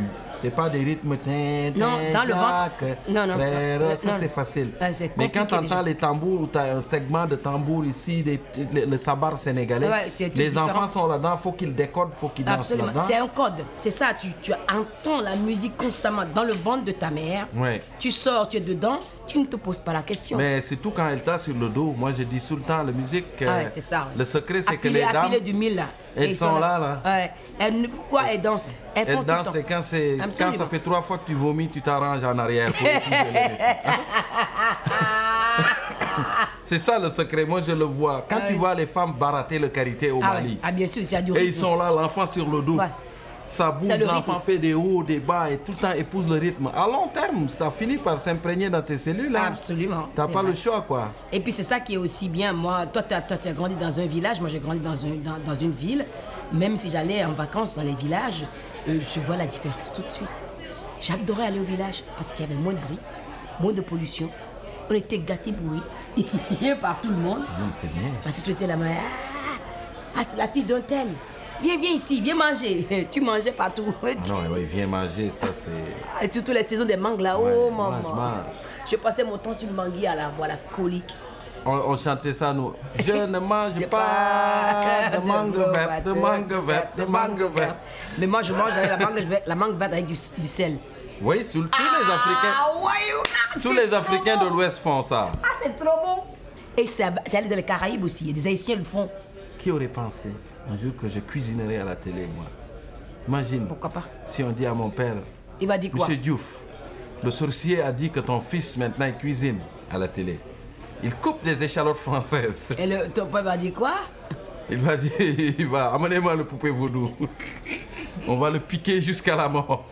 C'est pas des rythmes. tin, Non, tin, dans le ventre. Non, non, frère, non, ça non. c'est facile. Mais quand tu entends les tambours, où tu as un segment de tambour ici, des- le, le sabar sénégalais, Ouais, les différent. enfants sont là-dedans, faut qu'ils décodent, faut qu'ils dansent là-dedans. c'est un code. C'est ça, tu, tu entends la musique constamment dans le ventre de ta mère. Ouais. Tu sors, tu es dedans, tu ne te poses pas la question. Mais c'est tout quand elle t'a sur le dos. Moi, je dis tout le temps, la musique, Ah ouais, c'est ça. ouais. le secret, c'est que les dames, du mille là. elles Et sont là, là. Ouais. Elles pourquoi elles dansent Elles font Elle tout le temps. c'est quand, c'est, quand Absolument. ça fait trois fois que tu vomis, tu t'arranges en arrière. [LAUGHS] c'est ça le secret, moi je le vois. Quand Ah tu vois les femmes barater le karité au Ah, Mali, ah, bien sûr, et ils sont là, l'enfant sur le dos. Ça bouge, l'enfant fait des hauts, des bas et tout le temps épouse le rythme. À long terme, ça finit par s'imprégner dans tes cellules. hein. Absolument, T'as pas vrai. le choix, quoi. Et puis c'est ça qui est aussi bien. Moi, toi, tu as, grandi dans un village, moi j'ai grandi dans, un, dans, dans une ville. Même si j'allais en vacances dans les villages, euh, je vois la différence tout de suite. J'adorais aller au village parce qu'il y avait moins de bruit, moins de pollution. On était gâtés bourris [LAUGHS] par tout le monde. Non, c'est bien. Parce que tu étais là-bas. Ah, ah, c'est la fille d'un tel. Viens, viens ici, viens manger. [LAUGHS] tu mangeais partout. [LAUGHS] Non, ouais, viens manger, ça [LAUGHS] c'est. Et surtout les saisons des mangues là. Ouais, oh maman. mange. Je passais mon temps sur le mangui à la, voir la colique. On, on chantait ça, nous. Je ne mange pas de mangue verte, de mangue verte, de mangue verte. Mais moi, je mange avec la mangue verte, la mangue verte avec du, du sel. Oui, sur- tous les Africains, Ah ouais, tous les Africains bon. de l'Ouest font ça. Ah, c'est trop bon. Et ça allé dans les Caraïbes aussi. Des Haïtiens le font. Qui aurait pensé? Un jour que je cuisinerais à la télé, moi Imagine, Pourquoi pas? si on dit à mon père, Il va dire quoi? Monsieur Diouf, le sorcier a dit que ton fils maintenant il cuisine à la télé. Il coupe des échalotes françaises. Et le, ton père va dire quoi? Il va dire, [LAUGHS] il va, amenez-moi le poupée vaudou. On va le piquer jusqu'à la mort.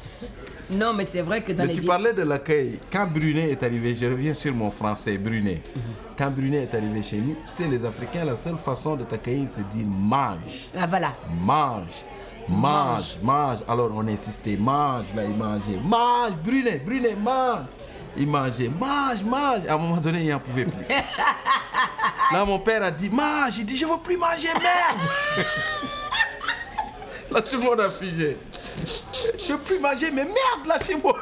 Non, mais c'est vrai que dans Mais les tu parlais de l'accueil. Quand Brunet est arrivé, je reviens sur mon français, Brunet. Mhm. Quand Brunet est arrivé chez nous, c'est les Africains, la seule façon de t'accueillir, c'est de dire mange, Ah, voilà. mange, mange, mange. Alors on insistait, mange, là il mangeait, mange, Brunet, Brunet, mange. Il mangeait, mange, mange. À un moment donné, il n'en pouvait plus. [LAUGHS] Là, mon père a dit, mange. Il dit, je veux plus manger, merde. [LAUGHS] Là, tout le monde a figé. Je veux plus manger, mais merde, là, c'est moi.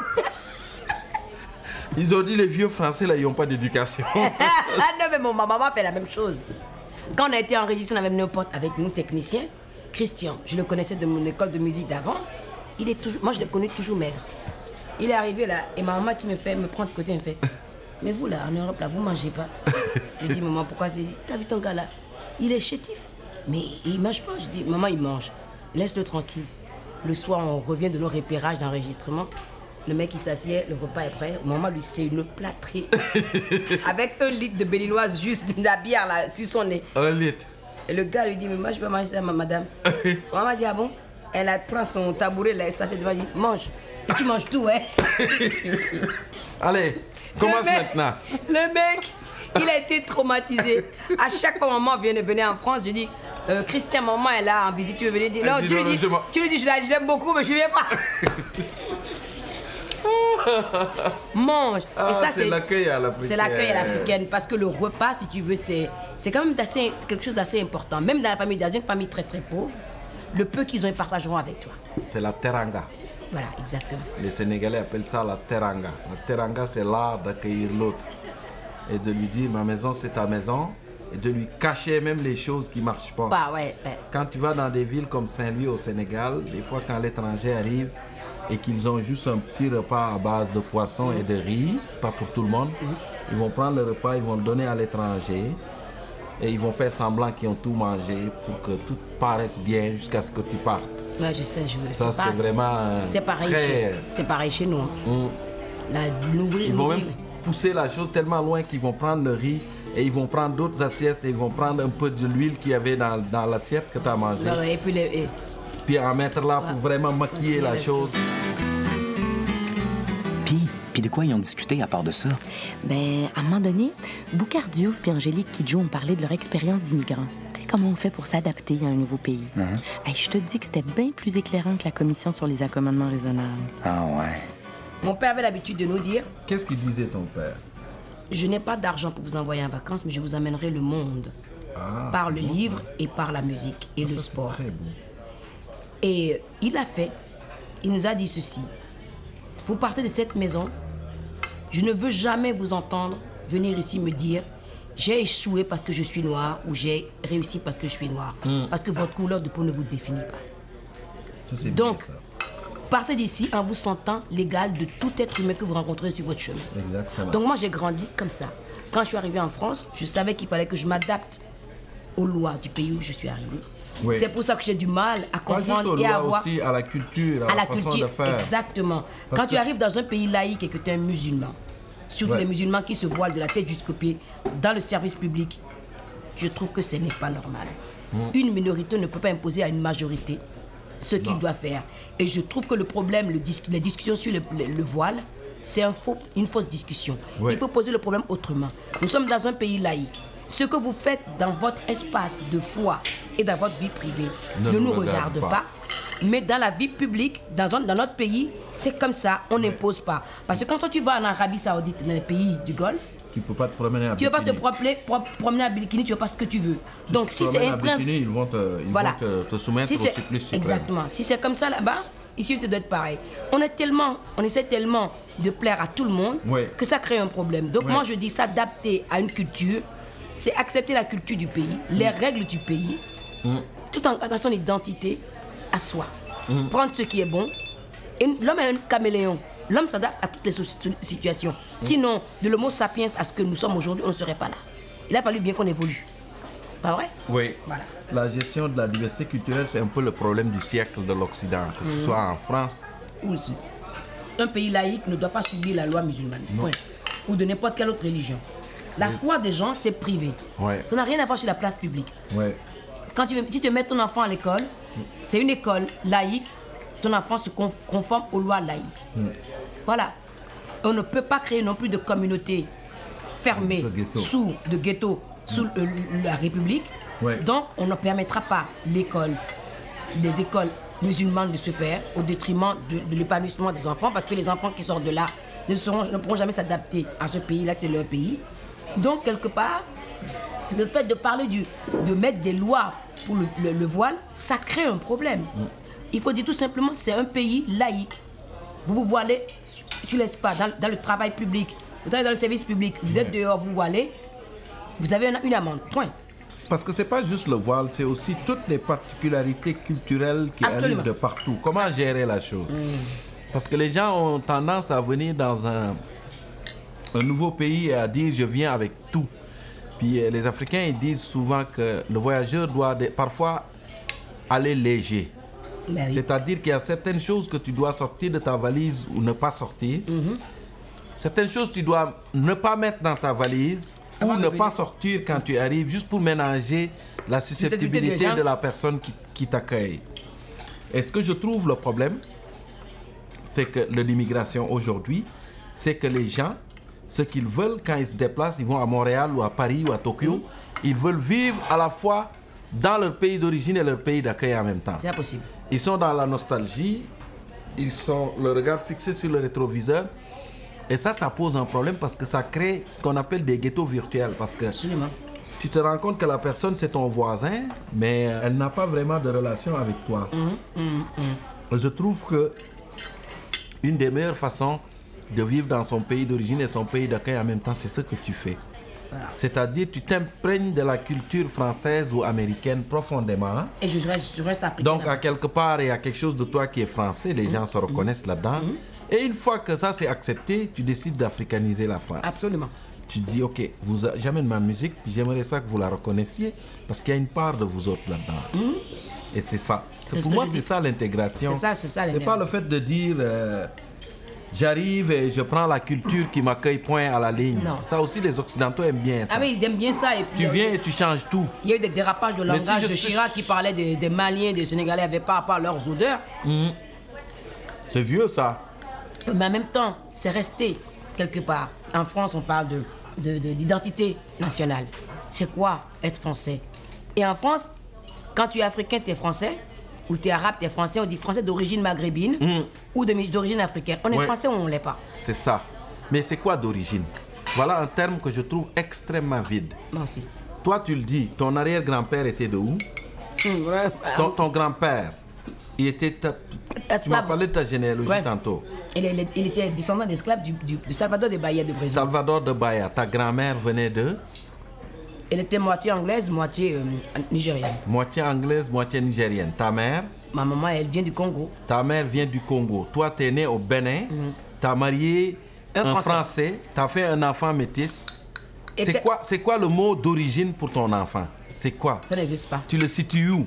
Ils ont dit, les vieux français, là, ils n'ont pas d'éducation. [LAUGHS] ah non, mais mon ma maman fait la même chose. Quand on a été enregistré, on avait nos potes avec nous, techniciens. Christian, je le connaissais de mon école de musique d'avant. Il est toujours, moi, je l'ai connu toujours maigre. Il est arrivé là, et ma maman qui me fait, me prend de côté, elle me fait Mais vous là, en Europe, là, vous mangez pas. Je dis Maman, pourquoi c'est dit? T'as vu ton gars là? Il est chétif. Mais il mange pas. Je dis Maman, il mange. Laisse-le tranquille. Le soir, on revient de nos repérages d'enregistrement. Le mec, il s'assied, le repas est prêt. Maman lui, c'est une plâtrée. [LAUGHS] Avec un litre de béninoise, juste la bière là, sur son nez. Un litre. Et le gars lui dit, mais moi, je peux manger ça, ma madame. Maman dit, ah bon? Elle a prend son tabouret, là, elle s'assied devant, dit, mange. Et tu manges tout, hein [LAUGHS] Allez, commence mec- maintenant. Le mec, il a été traumatisé. À chaque fois, maman vient de venir en France, je dis, euh, Christian, maman est là en visite, tu veux venir dire, non, tu lui dis, je m'en- tu lui dis, je la- je l'aime beaucoup, mais je viens pas. [LAUGHS] Mange. Ah, Et ça, c'est l'accueil à l'africaine. C'est l'accueil à l'africaine. Parce que le repas, si tu veux, c'est c'est quand même quelque chose d'assez important. Même dans la famille, dans une famille très très pauvre, le peu qu'ils ont, ils partageront avec toi. C'est la teranga. Voilà, exactement. Les Sénégalais appellent ça la teranga. La teranga, c'est l'art d'accueillir l'autre. Et de lui dire, ma maison, c'est ta maison. Et de lui cacher même les choses qui ne marchent pas. Bah ouais, ouais. Quand tu vas dans des villes comme Saint-Louis au Sénégal, des fois quand l'étranger arrive et qu'ils ont juste un petit repas à base de poisson et de riz, pas pour tout le monde, ils vont prendre le repas, ils vont le donner à l'étranger et ils vont faire semblant qu'ils ont tout mangé pour que tout paraisse bien jusqu'à ce que tu partes. Ouais, je sais, je Ça, pas- c'est vraiment euh, C'est pareil, très... chez, c'est pareil chez nous. hein. Mm. La, Ils vont même pousser la chose tellement loin qu'ils vont prendre le riz et ils vont prendre d'autres assiettes et ils vont prendre un peu de l'huile qu'il y avait dans, dans l'assiette que tu as mangée. Ouais, ouais, et puis les- et- Puis en mettre là pour vraiment maquiller la chose. Puis, puis de quoi ils ont discuté à part de ça? Ben, à un moment donné, Boucard Diouf et Angélique Kidjo ont parlé de leur expérience d'immigrants. Tu sais, comment on fait pour s'adapter à un nouveau pays? Hey, je te dis que c'était bien plus éclairant que la commission sur les accommodements raisonnables. Ah ouais. Mon père avait l'habitude de nous dire Qu'est-ce qu'il disait ton père? Je n'ai pas d'argent pour vous envoyer en vacances, mais je vous amènerai le monde. Ah, par le bon, livre et par la musique et ça. le Ça, sport. Très. Et il a fait. Il nous a dit ceci. Vous partez de cette maison. Je ne veux jamais vous entendre venir ici me dire j'ai échoué parce que je suis noir ou j'ai réussi parce que je suis noir. Hmm. Parce que votre couleur de peau ne vous définit pas. Ça, c'est bien, Donc. Partez d'ici en vous sentant l'égal de tout être humain que vous rencontrez sur votre chemin. Exactement. Donc moi, j'ai grandi comme ça. Quand je suis arrivée en France, je savais qu'il fallait que je m'adapte aux lois du pays où je suis arrivée. Oui. C'est pour ça que j'ai du mal à Pas juste comprendre aux et à avoir aussi, à la culture, à, à la façon culture. de faire. Exactement. Parce Quand tu arrives dans un pays laïque et que tu es un musulman, surtout Ouais. les musulmans qui se voilent de la tête jusqu'aux pieds dans le service public, je trouve que ce n'est pas normal. Une minorité ne peut pas imposer à une majorité ce qu'il doit faire. Et je trouve que le problème, le dis- les discussions sur le, le- le voile, c'est un faux, une fausse discussion. Il faut poser le problème autrement. Nous sommes dans un pays laïque. Ce que vous faites dans votre espace de foi et dans votre vie privée Ne ne, nous regarde regarde pas. pas. Mais dans la vie publique, dans, notre pays, c'est comme ça, on n'impose pas. Parce que quand toi tu vas en Arabie Saoudite, dans les pays du Golfe, Tu peux pas te promener à tu ne veux pas te promener, pro- promener à bikini, tu ne veux pas ce que tu veux. Donc si c'est intrinsèque. bikini, ils vont te, ils Voilà. vont te, te soumettre Si au. Exactement. Si c'est comme ça là-bas, ici, ça doit être pareil. On est tellement, on essaie tellement de plaire à tout le monde Ouais. que ça crée un problème. Donc Ouais. moi, je dis s'adapter à une culture, c'est accepter la culture du pays, les règles du pays, tout en gardant son identité à soi. Prendre ce qui est bon. L'homme est un caméléon. L'homme s'adapte à toutes les situations. Sinon, de l'homo sapiens à ce que nous sommes aujourd'hui, on ne serait pas là. Il a fallu bien qu'on évolue. Pas vrai? Oui. Voilà. La gestion de la diversité culturelle, c'est un peu le problème du siècle de l'Occident. Que ce soit en France, ou ici. Un pays laïque ne doit pas subir la loi musulmane. Point. Ou de n'importe quelle autre religion. La foi des gens, c'est privé. Ouais. Ça n'a rien à voir sur la place publique. ouais. Quand tu, si tu mets ton enfant à l'école, c'est une école laïque ton enfant se con- conforme aux lois laïques. Voilà. On ne peut pas créer non plus de communauté fermée De ghetto. sous de ghetto sous la République. Ouais. Donc, on ne permettra pas l'école, les écoles musulmanes de se faire au détriment de, de l'épanouissement des enfants, parce que les enfants qui sortent de là ne, seront, ne pourront jamais s'adapter à ce pays-là, c'est leur pays. Donc, quelque part, le fait de parler du, de mettre des lois pour le, le- le voile, ça crée un problème. Il faut dire tout simplement, c'est un pays laïque. Vous vous voilez sur- l'espace, dans, dans le travail public, vous dans le service public, vous êtes dehors, vous voilez, vous avez une, une amende. Point. Parce que c'est pas juste le voile, c'est aussi toutes les particularités culturelles qui Absolument. arrivent de partout. Comment gérer la chose? Parce que les gens ont tendance à venir dans un, un nouveau pays et à dire je viens avec tout. Puis euh, les Africains ils disent souvent que le voyageur doit parfois aller léger. Ben oui. C'est-à-dire qu'il y a certaines choses que tu dois sortir de ta valise ou ne pas sortir. Mhm. Certaines choses tu dois ne pas mettre dans ta valise Avant ou ne pas sortir quand tu arrives, juste pour ménager la susceptibilité de la personne qui, qui t'accueille. Et ce que je trouve le problème, c'est que l'immigration aujourd'hui, c'est que les gens, ce qu'ils veulent quand ils se déplacent, ils vont à Montréal ou à Paris ou à Tokyo, ils veulent vivre à la fois dans leur pays d'origine et leur pays d'accueil en même temps. C'est impossible. Ils sont dans la nostalgie, ils sont le regard fixé sur le rétroviseur. Et ça, ça pose un problème parce que ça crée ce qu'on appelle des ghettos virtuels. Parce que Absolument. tu te rends compte que la personne, c'est ton voisin, mais elle n'a pas vraiment de relation avec toi. Je trouve que une des meilleures façons de vivre dans son pays d'origine et son pays d'accueil en même temps, c'est ce que tu fais. Voilà. C'est-à-dire, tu t'imprègnes de la culture française ou américaine profondément. Et je reste, je reste africain. Donc, à quelque part, il y a quelque chose de toi qui est français, les gens se reconnaissent là-dedans. Et une fois que ça c'est accepté, tu décides d'africaniser la France. Absolument. Tu dis, ok, vous j'amène ma musique, puis j'aimerais ça que vous la reconnaissiez, parce qu'il y a une part de vous autres là-dedans. Et c'est ça. Pour moi, c'est ça l'intégration. C'est ça, c'est ça, C'est pas le fait de dire, euh, j'arrive et je prends la culture qui m'accueille point à la ligne. Non. Ça aussi, les Occidentaux aiment bien ça. Ah oui, ils aiment bien ça. Et puis, Tu euh, viens et tu changes tout. il y a eu des dérapages de si langage de suis- Chirac qui parlait des, des Maliens, des Sénégalais, n'avaient pas à part leurs odeurs. C'est vieux ça. Mais en même temps, c'est resté quelque part. En France, on parle de, de, de- d'identité nationale. C'est quoi être français? Et en France, quand tu es africain, tu es français? Ou tu es arabe, tu es français. On dit français d'origine maghrébine ou de- d'origine africaine. On est Ouais. français ou on ne l'est pas C'est ça. Mais c'est quoi d'origine? Voilà un terme que je trouve extrêmement vide. Moi aussi. Toi, tu le dis, ton arrière-grand-père était de où? Hum, ouais, ton, ton grand-père, il était. ta- Tu m'as parlé de ta généalogie Ouais. tantôt. Il, était descendant d'esclaves du, du- de Salvador de Bahia de Brésil. Salvador de Bahia, ta grand-mère venait de? Elle était moitié anglaise, moitié euh, nigérienne. moitié anglaise, moitié nigérienne. Ta mère, Ma maman, elle vient du Congo. ta mère vient du Congo. Toi, tu es né au Bénin. Tu as marié Un un, Français. Français. Tu as fait un enfant métis. C'est que- quoi, quoi le mot d'origine pour ton enfant? C'est quoi? Ça n'existe pas. Tu le situes où?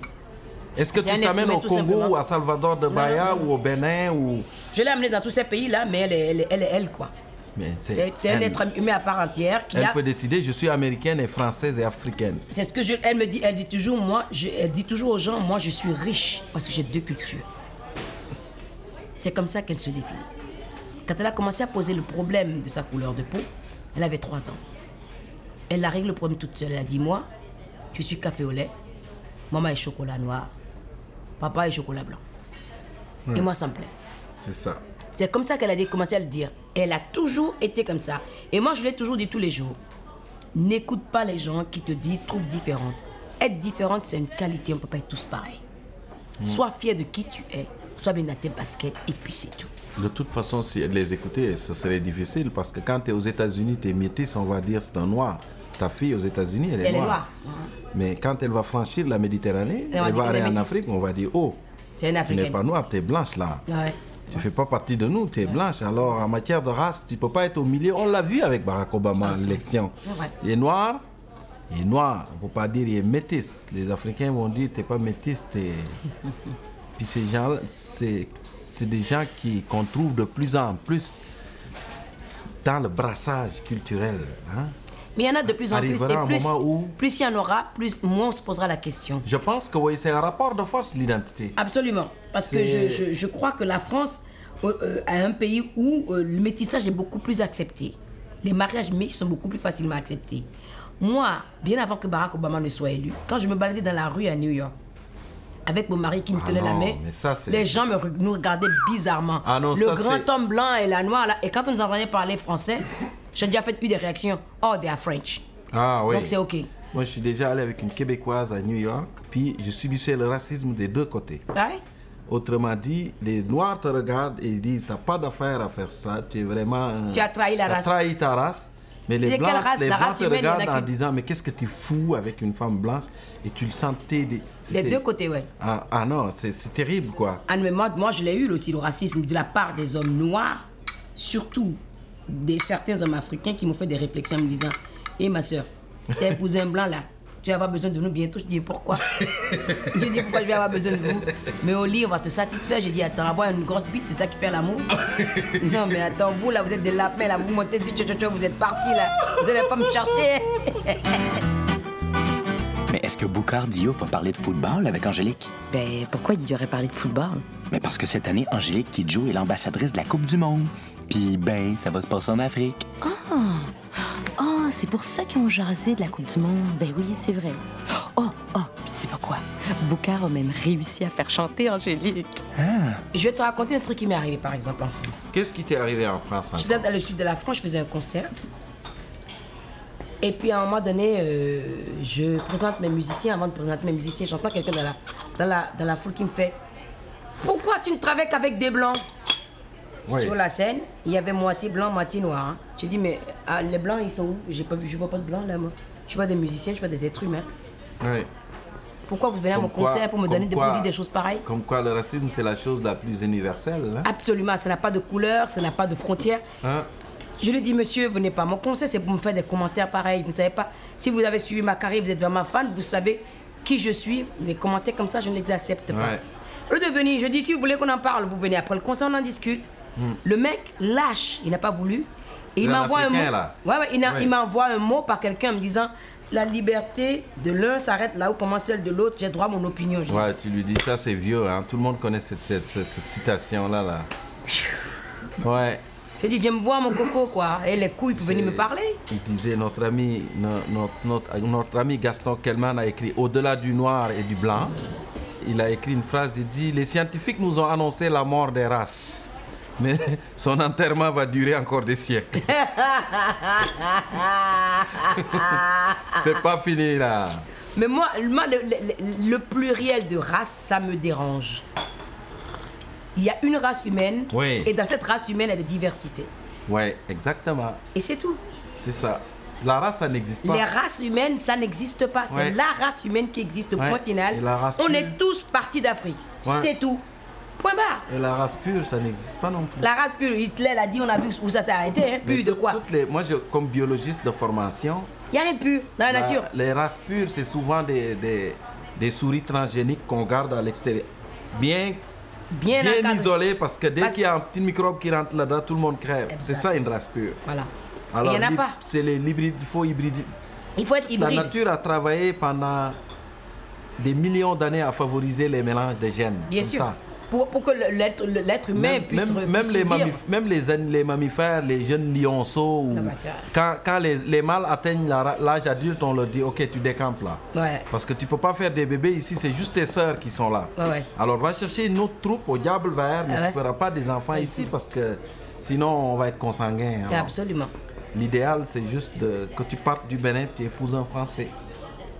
Est-ce que tu t'amènes au Congo simplement. ou à Salvador de Bahia ou au Bénin ou... Je l'ai amenée dans tous ces pays-là, mais elle elle, est- elle, est elle, quoi. C'est un être humain à part entière qui elle a. peut décider, je suis américaine et française et africaine. C'est ce que je, elle me dit. Elle dit toujours, moi, je, elle dit toujours aux gens, moi, je suis riche parce que j'ai deux cultures. C'est comme ça qu'elle se définit. Quand elle a commencé à poser le problème de sa couleur de peau, elle avait trois ans. Elle a réglé le problème toute seule. Elle a dit, moi, je suis café au lait, maman est chocolat noir, papa est chocolat blanc. Et moi, ça me plaît. C'est ça. C'est comme ça qu'elle a commencé à le dire. Elle a toujours été comme ça. Et moi, je l'ai toujours dit tous les jours. N'écoute pas les gens qui te disent trouve différente. Être différente, c'est une qualité, on ne peut pas être tous pareils. Sois fier de qui tu es, sois bien dans tes baskets, et puis c'est tout. De toute façon, si elle les écoutait, ce serait difficile parce que quand tu es aux États-Unis, tu es métis, on va dire c'est un noir. Ta fille aux États-Unis, elle est Elle est noire. noire. Mais quand elle va franchir la Méditerranée, Elle va elle aller est en métisse. Afrique, on va dire Oh, tu n'es pas noire, tu es blanche là. Ouais. Tu fais pas partie de nous, tu es blanche. Alors en matière de race, tu peux pas être au milieu. On l'a vu avec Barack Obama à l'élection. C'est vrai. Il est noir, il est noir. On peut pas dire il est métis. Les Africains vont dire t'es pas métis. [LAUGHS] Puis ces gens, c'est des gens qu'on trouve de plus en plus dans le brassage culturel. hein. Mais il y en a de plus en plus. Et plus, moment où- plus il y en aura, plus moins on se posera la question. Je pense que oui, c'est un rapport de force, l'identité. Absolument. Parce que je, je- je crois que la France euh, euh, est un pays où euh, le métissage est beaucoup plus accepté. Les mariages mixtes sont beaucoup plus facilement acceptés. Moi, bien avant que Barack Obama ne soit élu, quand je me baladais dans la rue à New York, avec mon mari qui me Ah tenait la main, ça, les gens me, nous regardaient bizarrement. Ah non, le ça, grand homme blanc et la noire, là, et quand on nous entendait parler français, j'ai déjà fait eu des réactions. Oh, they are French. Ah oui. Donc c'est OK. Moi, je suis déjà allé avec une Québécoise à New York, puis je subissais le racisme des deux côtés. Ouais. Autrement dit, les Noirs te regardent et ils disent T'as pas d'affaire à faire ça, tu es vraiment. Tu as trahi la race. trahi ta race. Mais les Blancs, race? les La blancs race te humaine, regardent en disant Mais qu'est-ce que tu fous avec une femme blanche? Et tu le sentais. Des, Des deux côtés, ouais. Ah, ah non, c'est c'est terrible quoi. Ah, mais moi, moi, je l'ai eu aussi, le racisme de la part des hommes noirs, surtout des certains hommes africains qui m'ont fait des réflexions en me disant Hé ma soeur, t'as épousé [LAUGHS] un blanc là, tu vas avoir besoin de nous bientôt. Je dis pourquoi? Je dis pourquoi je vais avoir besoin de vous? Mais au lit, on va te satisfaire. Je dis attends, avoir une grosse bite, c'est ça qui fait l'amour [LAUGHS] Non, mais attends, vous là, vous êtes des lapins là, vous montez dessus, tchou, tchou, tchou, vous êtes partis là, vous allez pas me chercher. [LAUGHS] Mais est-ce que Boucard Diouf va parler de football avec Angélique? Ben, pourquoi il y aurait parlé de football? Mais parce que cette année, Angélique Kidjo est l'ambassadrice de la Coupe du Monde. Puis, ben, ça va se passer en Afrique. Ah, c'est pour ça qu'ils ont jasé de la Coupe du Monde. Ben oui, c'est vrai. Oh, oh, puis tu sais pas quoi? Boucard a même réussi à faire chanter Angélique. Je vais te raconter un truc qui m'est arrivé par exemple en France. Qu'est-ce qui t'est arrivé en France hein? J'étais dans le sud de la France, je faisais un concert. Et puis à un moment donné, euh, je présente mes musiciens. Avant de présenter mes musiciens, j'entends quelqu'un dans la, dans, la, dans la foule qui me fait Pourquoi tu ne travailles qu'avec des blancs? Sur la scène, il y avait moitié blanc, moitié noir. hein. J'ai dit Mais ah, les blancs, ils sont où? J'ai pas vu, je vois pas de blanc là, moi. Je vois des musiciens, je vois des êtres humains. Pourquoi vous venez à mon quoi- concert pour me donner des, quoi- dire des choses pareilles? Comme quoi le racisme, c'est la chose la plus universelle. hein? Absolument, ça n'a pas de couleur, ça n'a pas de frontières. Hein? Je lui ai dit, monsieur, venez pas. Mon conseil, c'est pour me faire des commentaires pareils. Vous ne savez pas, si vous avez suivi ma carrière, vous êtes vraiment fan, vous savez qui je suis. Les commentaires comme ça, je ne les accepte pas. Ouais. Lieu de venir, je dis, si vous voulez qu'on en parle, vous venez après le concert, on en discute. Le mec lâche, il n'a pas voulu. Et il m'envoie un mot. Ouais, ouais, il, m'envoie un mot par quelqu'un en me disant, la liberté de l'un s'arrête là où commence celle de l'autre, j'ai droit à mon opinion. Ouais, tu lui dis ça, c'est vieux. Hein? Tout le monde connaît cette, cette, cette citation-là. Là. Ouais. Je dis, viens me voir mon coco, quoi. Et les couilles pour venir me parler. Il disait, notre ami, no- notre, notre, notre ami Gaston Kellman a écrit Au-delà du noir et du blanc. Il a écrit une phrase, il dit Les scientifiques nous ont annoncé la mort des races. Mais [LAUGHS] son enterrement va durer encore des siècles. [LAUGHS] C'est pas fini là. Mais moi, moi, le, le- le pluriel de race, ça me dérange. Il y a une race humaine, Oui. et dans cette race humaine, il y a des diversités. Ouais, exactement. Et c'est tout. C'est ça. La race, ça n'existe pas. Les races humaines, ça n'existe pas. C'est Ouais. la race humaine qui existe, Ouais. point final. Et la race On est tous partis d'Afrique. Ouais. C'est tout. Point barre. Et la race pure, ça n'existe pas non plus. La race pure, Hitler l'a dit, on a vu où ça s'est arrêté. Hein, Mais pur de quoi? toutes les, Moi, je, comme biologiste de formation, Il n'y a rien de pur dans la la- nature. les races pures, c'est souvent des, des, des souris transgéniques qu'on garde à l'extérieur. Bien, Bien, isolées, parce que dès qu'il y a un petit microbe qui rentre là-dedans, tout le monde crève. C'est ça une race pure. Voilà. Alors, il n'y en a pas. C'est les hybrides, il faut hybrider. Il faut être La hybride. nature a travaillé pendant des millions d'années à favoriser les mélanges de gènes. Bien comme sûr. ça. Pour, pour que l'être humain Même, puisse même, même les même les, mammifères, les jeunes lionceaux, ou- Ah quand, quand les, les mâles atteignent l'âge adulte, on leur dit Ok, tu décampes là. Ouais. Parce que tu peux pas faire des bébés ici, c'est juste tes sœurs qui sont là. Ouais. Alors va chercher une autre troupe au diable vert, mais Ah ouais. tu feras pas des enfants ici parce que sinon on va être consanguin. Absolument. L'idéal, c'est juste de, que tu partes du Bénin et tu épouses un Français.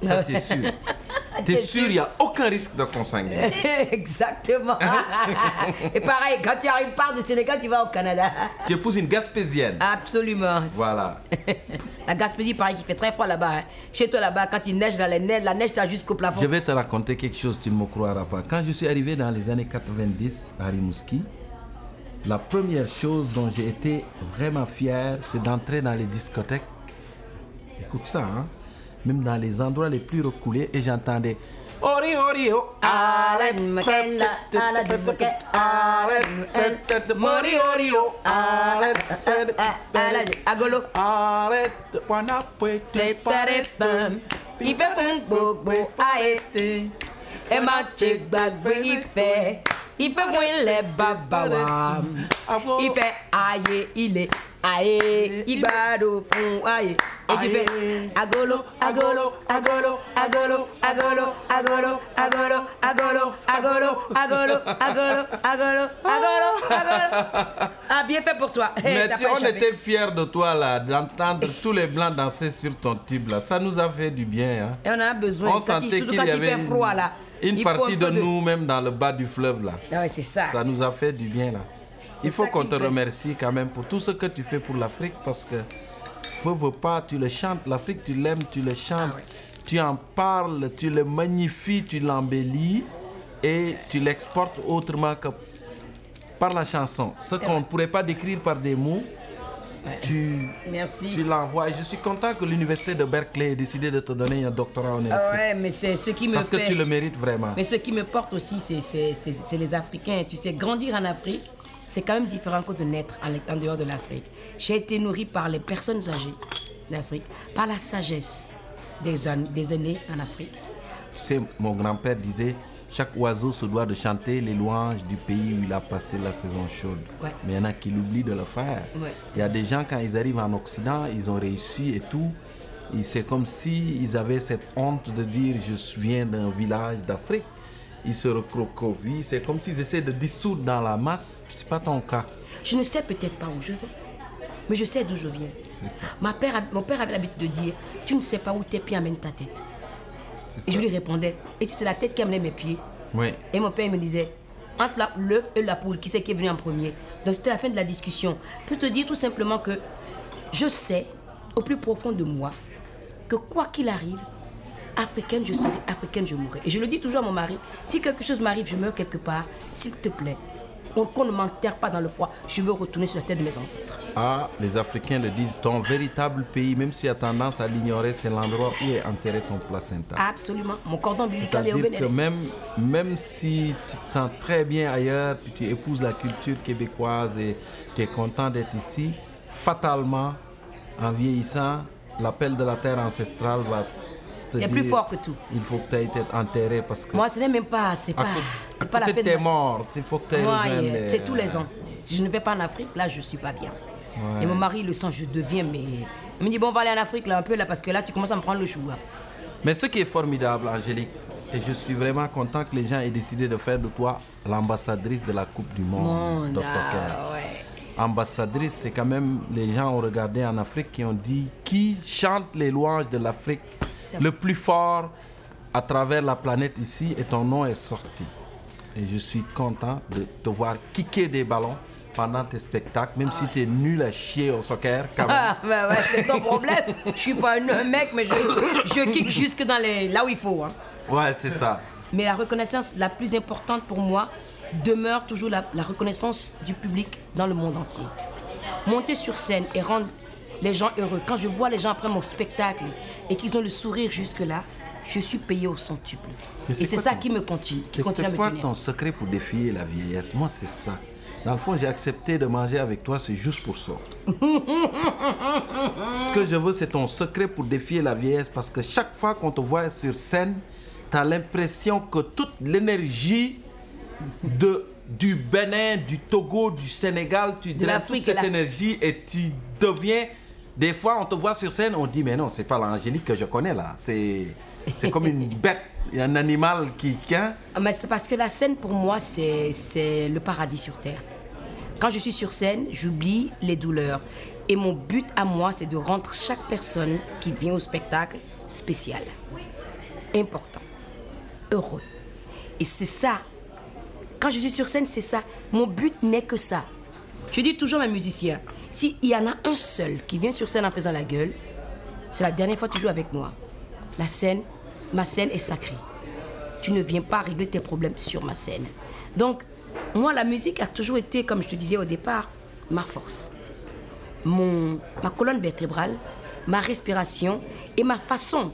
Ça, Ouais. t'es sûr. [LAUGHS] T'es T'es sûr, il n'y a aucun risque de consanguin. [LAUGHS] Exactement. [LAUGHS] Et pareil, quand tu arrives par du Sénégal, tu vas au Canada. tu épouses une Gaspésienne. Absolument. Voilà. [LAUGHS] La Gaspésie, pareil, qui fait très froid là-bas. hein. Chez toi là-bas, quand il neige, dans les neiges, la neige, t'as jusqu'au plafond. Je vais te raconter quelque chose, tu ne me croiras pas. Quand je suis arrivé dans les années 90 à Rimouski, la première chose dont j'ai été vraiment fier, c'est d'entrer dans les discothèques. Écoute ça, hein. Même dans les endroits les plus reculés, et j'entendais Ori Ori oh. Arrête, Mori Ori oh. Arrête, agolo. arrête, Tẹ̀tẹ̀rẹ̀fẹ̀m, ìfẹ́ fún gbogbo ayé. Ẹ má ṣe gbàgbé ìfẹ́, ìfẹ́ fún ilẹ̀ bàbá wa. Ìfẹ́ ayé ilé ayé ìgbàdo fún. Èjì fẹ́ agolo agolo agolo agolo agolo agolo agolo agolo agolo agolo agolo agolo agolo agolo. Ah bien fait pour toi. Mais on était fiers de toi là, d'entendre tous les blancs danser sur ton tube là. Ça nous a fait du bien. Hein. Et on en a besoin. On sentait qu'il y avait fait froid là. une partie de peu nous-mêmes dans le bas du fleuve là. Ah ouais, c'est ça. Ça nous a fait du bien là. Il faut qu'on te remercie quand même pour tout ce que tu fais pour l'Afrique parce que veux, veux pas, tu le chantes. L'Afrique, tu l'aimes, tu le chantes. Tu en parles, tu le magnifies, tu l'embellis et tu l'exportes autrement que par la chanson. Ce qu'on ne pourrait pas décrire par des mots, tu, Merci. tu l'envoies. Je suis content que l'université de Berkeley ait décidé de te donner un doctorat en Ah Afrique. ouais, mais c'est ce qui me Parce que tu le mérites vraiment. Mais ce qui me porte aussi, c'est les Africains. Tu sais, grandir en Afrique, c'est quand même différent que de naître en, dehors de l'Afrique. J'ai été nourri par les personnes âgées d'Afrique, par la sagesse des, des aînés en Afrique. Tu sais, mon grand-père disait chaque oiseau se doit de chanter les louanges du pays où il a passé la saison chaude. Ouais. Mais il y en a qui l'oublient de le faire. Ouais. Il y a des gens, quand ils arrivent en Occident, ils ont réussi et tout. Et C'est comme s'ils avaient cette honte de dire Je viens d'un village d'Afrique. Ils se recroquevillent. C'est comme s'ils essaient de dissoudre dans la masse. C'est pas ton cas. Je ne sais peut-être pas où je vais, mais je sais d'où je viens. C'est ça. Ma père, a- mon père avait l'habitude de dire Tu ne sais pas où tes pieds amènent ta tête. Et je lui répondais Et si c'est la tête qui amenait mes pieds Oui. Et mon père il me disait, entre l'œuf et la poule, qui c'est qui est venu en premier? Donc c'était la fin de la discussion. Pour te dire tout simplement que je sais, au plus profond de moi, que quoi qu'il arrive, africaine je serai, africaine je mourrai. Et je le dis toujours à mon mari, si quelque chose m'arrive, je meurs quelque part, s'il te plaît, on- qu'on ne m'enterre pas dans le froid, je veux retourner sur la tête de mes ancêtres. Ah, les Africains le disent, ton véritable pays, même si tu as tendance à l'ignorer, c'est l'endroit où est enterré ton placenta. Absolument. Mon cordon ombilical est au C'est-à-dire que même, même si tu te sens très bien ailleurs, puis tu épouses la culture québécoise et tu es content d'être ici, fatalement, en vieillissant, l'appel de la terre ancestrale va Il est plus fort que tout. Il faut que tu aies été enterré parce que Moi, ce n'est même pas, c'est pas, c'est pas la fête tes ma- morts, il faut que tu Moi, euh, les- c'est tous les ans. Si je ne vais pas en Afrique, là, je suis pas bien. Et mon mari le sent, je deviens, mais. Il me dit, bon, on va aller en Afrique, là, un peu, là, parce que là, tu commences à me prendre le chou. hein. Mais ce qui est formidable, Angélique, et je suis vraiment content que les gens aient décidé de faire de toi l'ambassadrice de la Coupe du Monde Monde, de soccer. ah, ouais. Ambassadrice, c'est quand même les gens ont regardé en Afrique qui ont dit qui chante les louanges de l'Afrique le plus fort à travers la planète ici et ton nom est sorti. Et je suis content de te voir kicker des ballons pendant tes spectacles, même si tu es nul à chier au soccer quand même. Ah, bah ouais, c'est ton problème. Je suis pas un, un mec, mais je, je kick jusque dans les, là où il faut. hein. Ouais, c'est ça. Mais la reconnaissance la plus importante pour moi demeure toujours la, la reconnaissance du public dans le monde entier. Monter sur scène et rendre les gens heureux. Quand je vois les gens après mon spectacle et qu'ils ont le sourire jusque-là, je suis payé au centuple. Mais Et c'est ça ton- qui me continue, qui c'est- continue à me quoi tenir. ton secret pour défier la vieillesse? Moi, c'est ça. Dans le fond, j'ai accepté de manger avec toi, c'est juste pour ça. Ce que je veux, c'est ton secret pour défier la vieillesse parce que chaque fois qu'on te voit sur scène, tu as l'impression que toute l'énergie de, du Bénin, du Togo, du Sénégal, tu draines toute cette énergie et tu deviens. Des fois, on te voit sur scène, on dit, mais non, c'est pas l'Angélique que je connais là. C'est comme une [LAUGHS] bête, un animal qui. Hein? Ah, Mais c'est parce que la scène, pour moi, c'est c'est le paradis sur Terre. Quand je suis sur scène, j'oublie les douleurs. Et mon but à moi, c'est de rendre chaque personne qui vient au spectacle spécial. Important. Heureux. Et c'est ça. Quand je suis sur scène, c'est ça. Mon but n'est que ça. Je dis toujours à mes musiciens, s'il y en a un seul qui vient sur scène en faisant la gueule, c'est la dernière fois que tu joues avec moi. La scène, ma scène est sacrée tu ne viens pas régler tes problèmes sur ma scène. Donc, moi, la musique a toujours été, comme je te disais au départ, ma force. Mon, ma colonne vertébrale, ma respiration et ma façon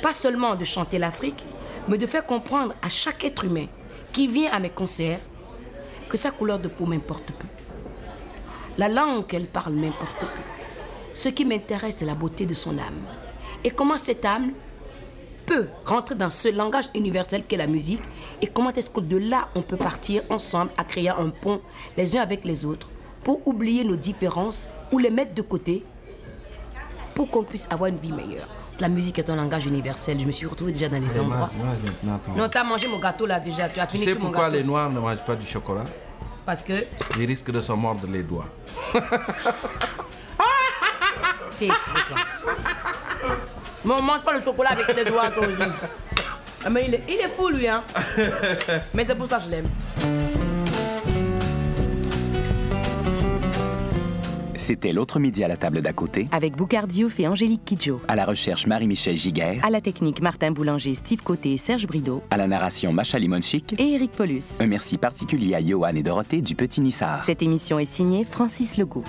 pas seulement de chanter l'Afrique, mais de faire comprendre à chaque être humain qui vient à mes concerts que sa couleur de peau m'importe peu. La langue qu'elle parle m'importe peu. Ce qui m'intéresse, c'est la beauté de son âme. Et comment cette âme peut rentrer dans ce langage universel qu'est la musique et comment est-ce que de là on peut partir ensemble à créer un pont les uns avec les autres pour oublier nos différences ou les mettre de côté pour qu'on puisse avoir une vie meilleure. La musique est un langage universel. Je me suis retrouvée déjà dans des endroits. Non, tu as mangé mon gâteau là déjà. Tu as Tu fini sais tout mon pourquoi gâteau. les Noirs ne mangent pas du chocolat? Parce que Ils risquent de se mordre les doigts. t'es. Mais on mange pas le chocolat avec les doigts toi aussi. Ah, mais il est, il est fou lui hein. mais c'est pour ça que je l'aime. C'était l'autre midi à la table d'à côté. Avec Boucard Diouf et Angélique Kidjo. À la recherche, Marie-Michel Giguère. À la technique, Martin Boulanger, Steve Côté et Serge Brideau. À la narration, Macha Limonchik. Et Eric Paulus. Un merci particulier à Johan et Dorothée du Petit Nissard. Cette émission est signée Francis Legault.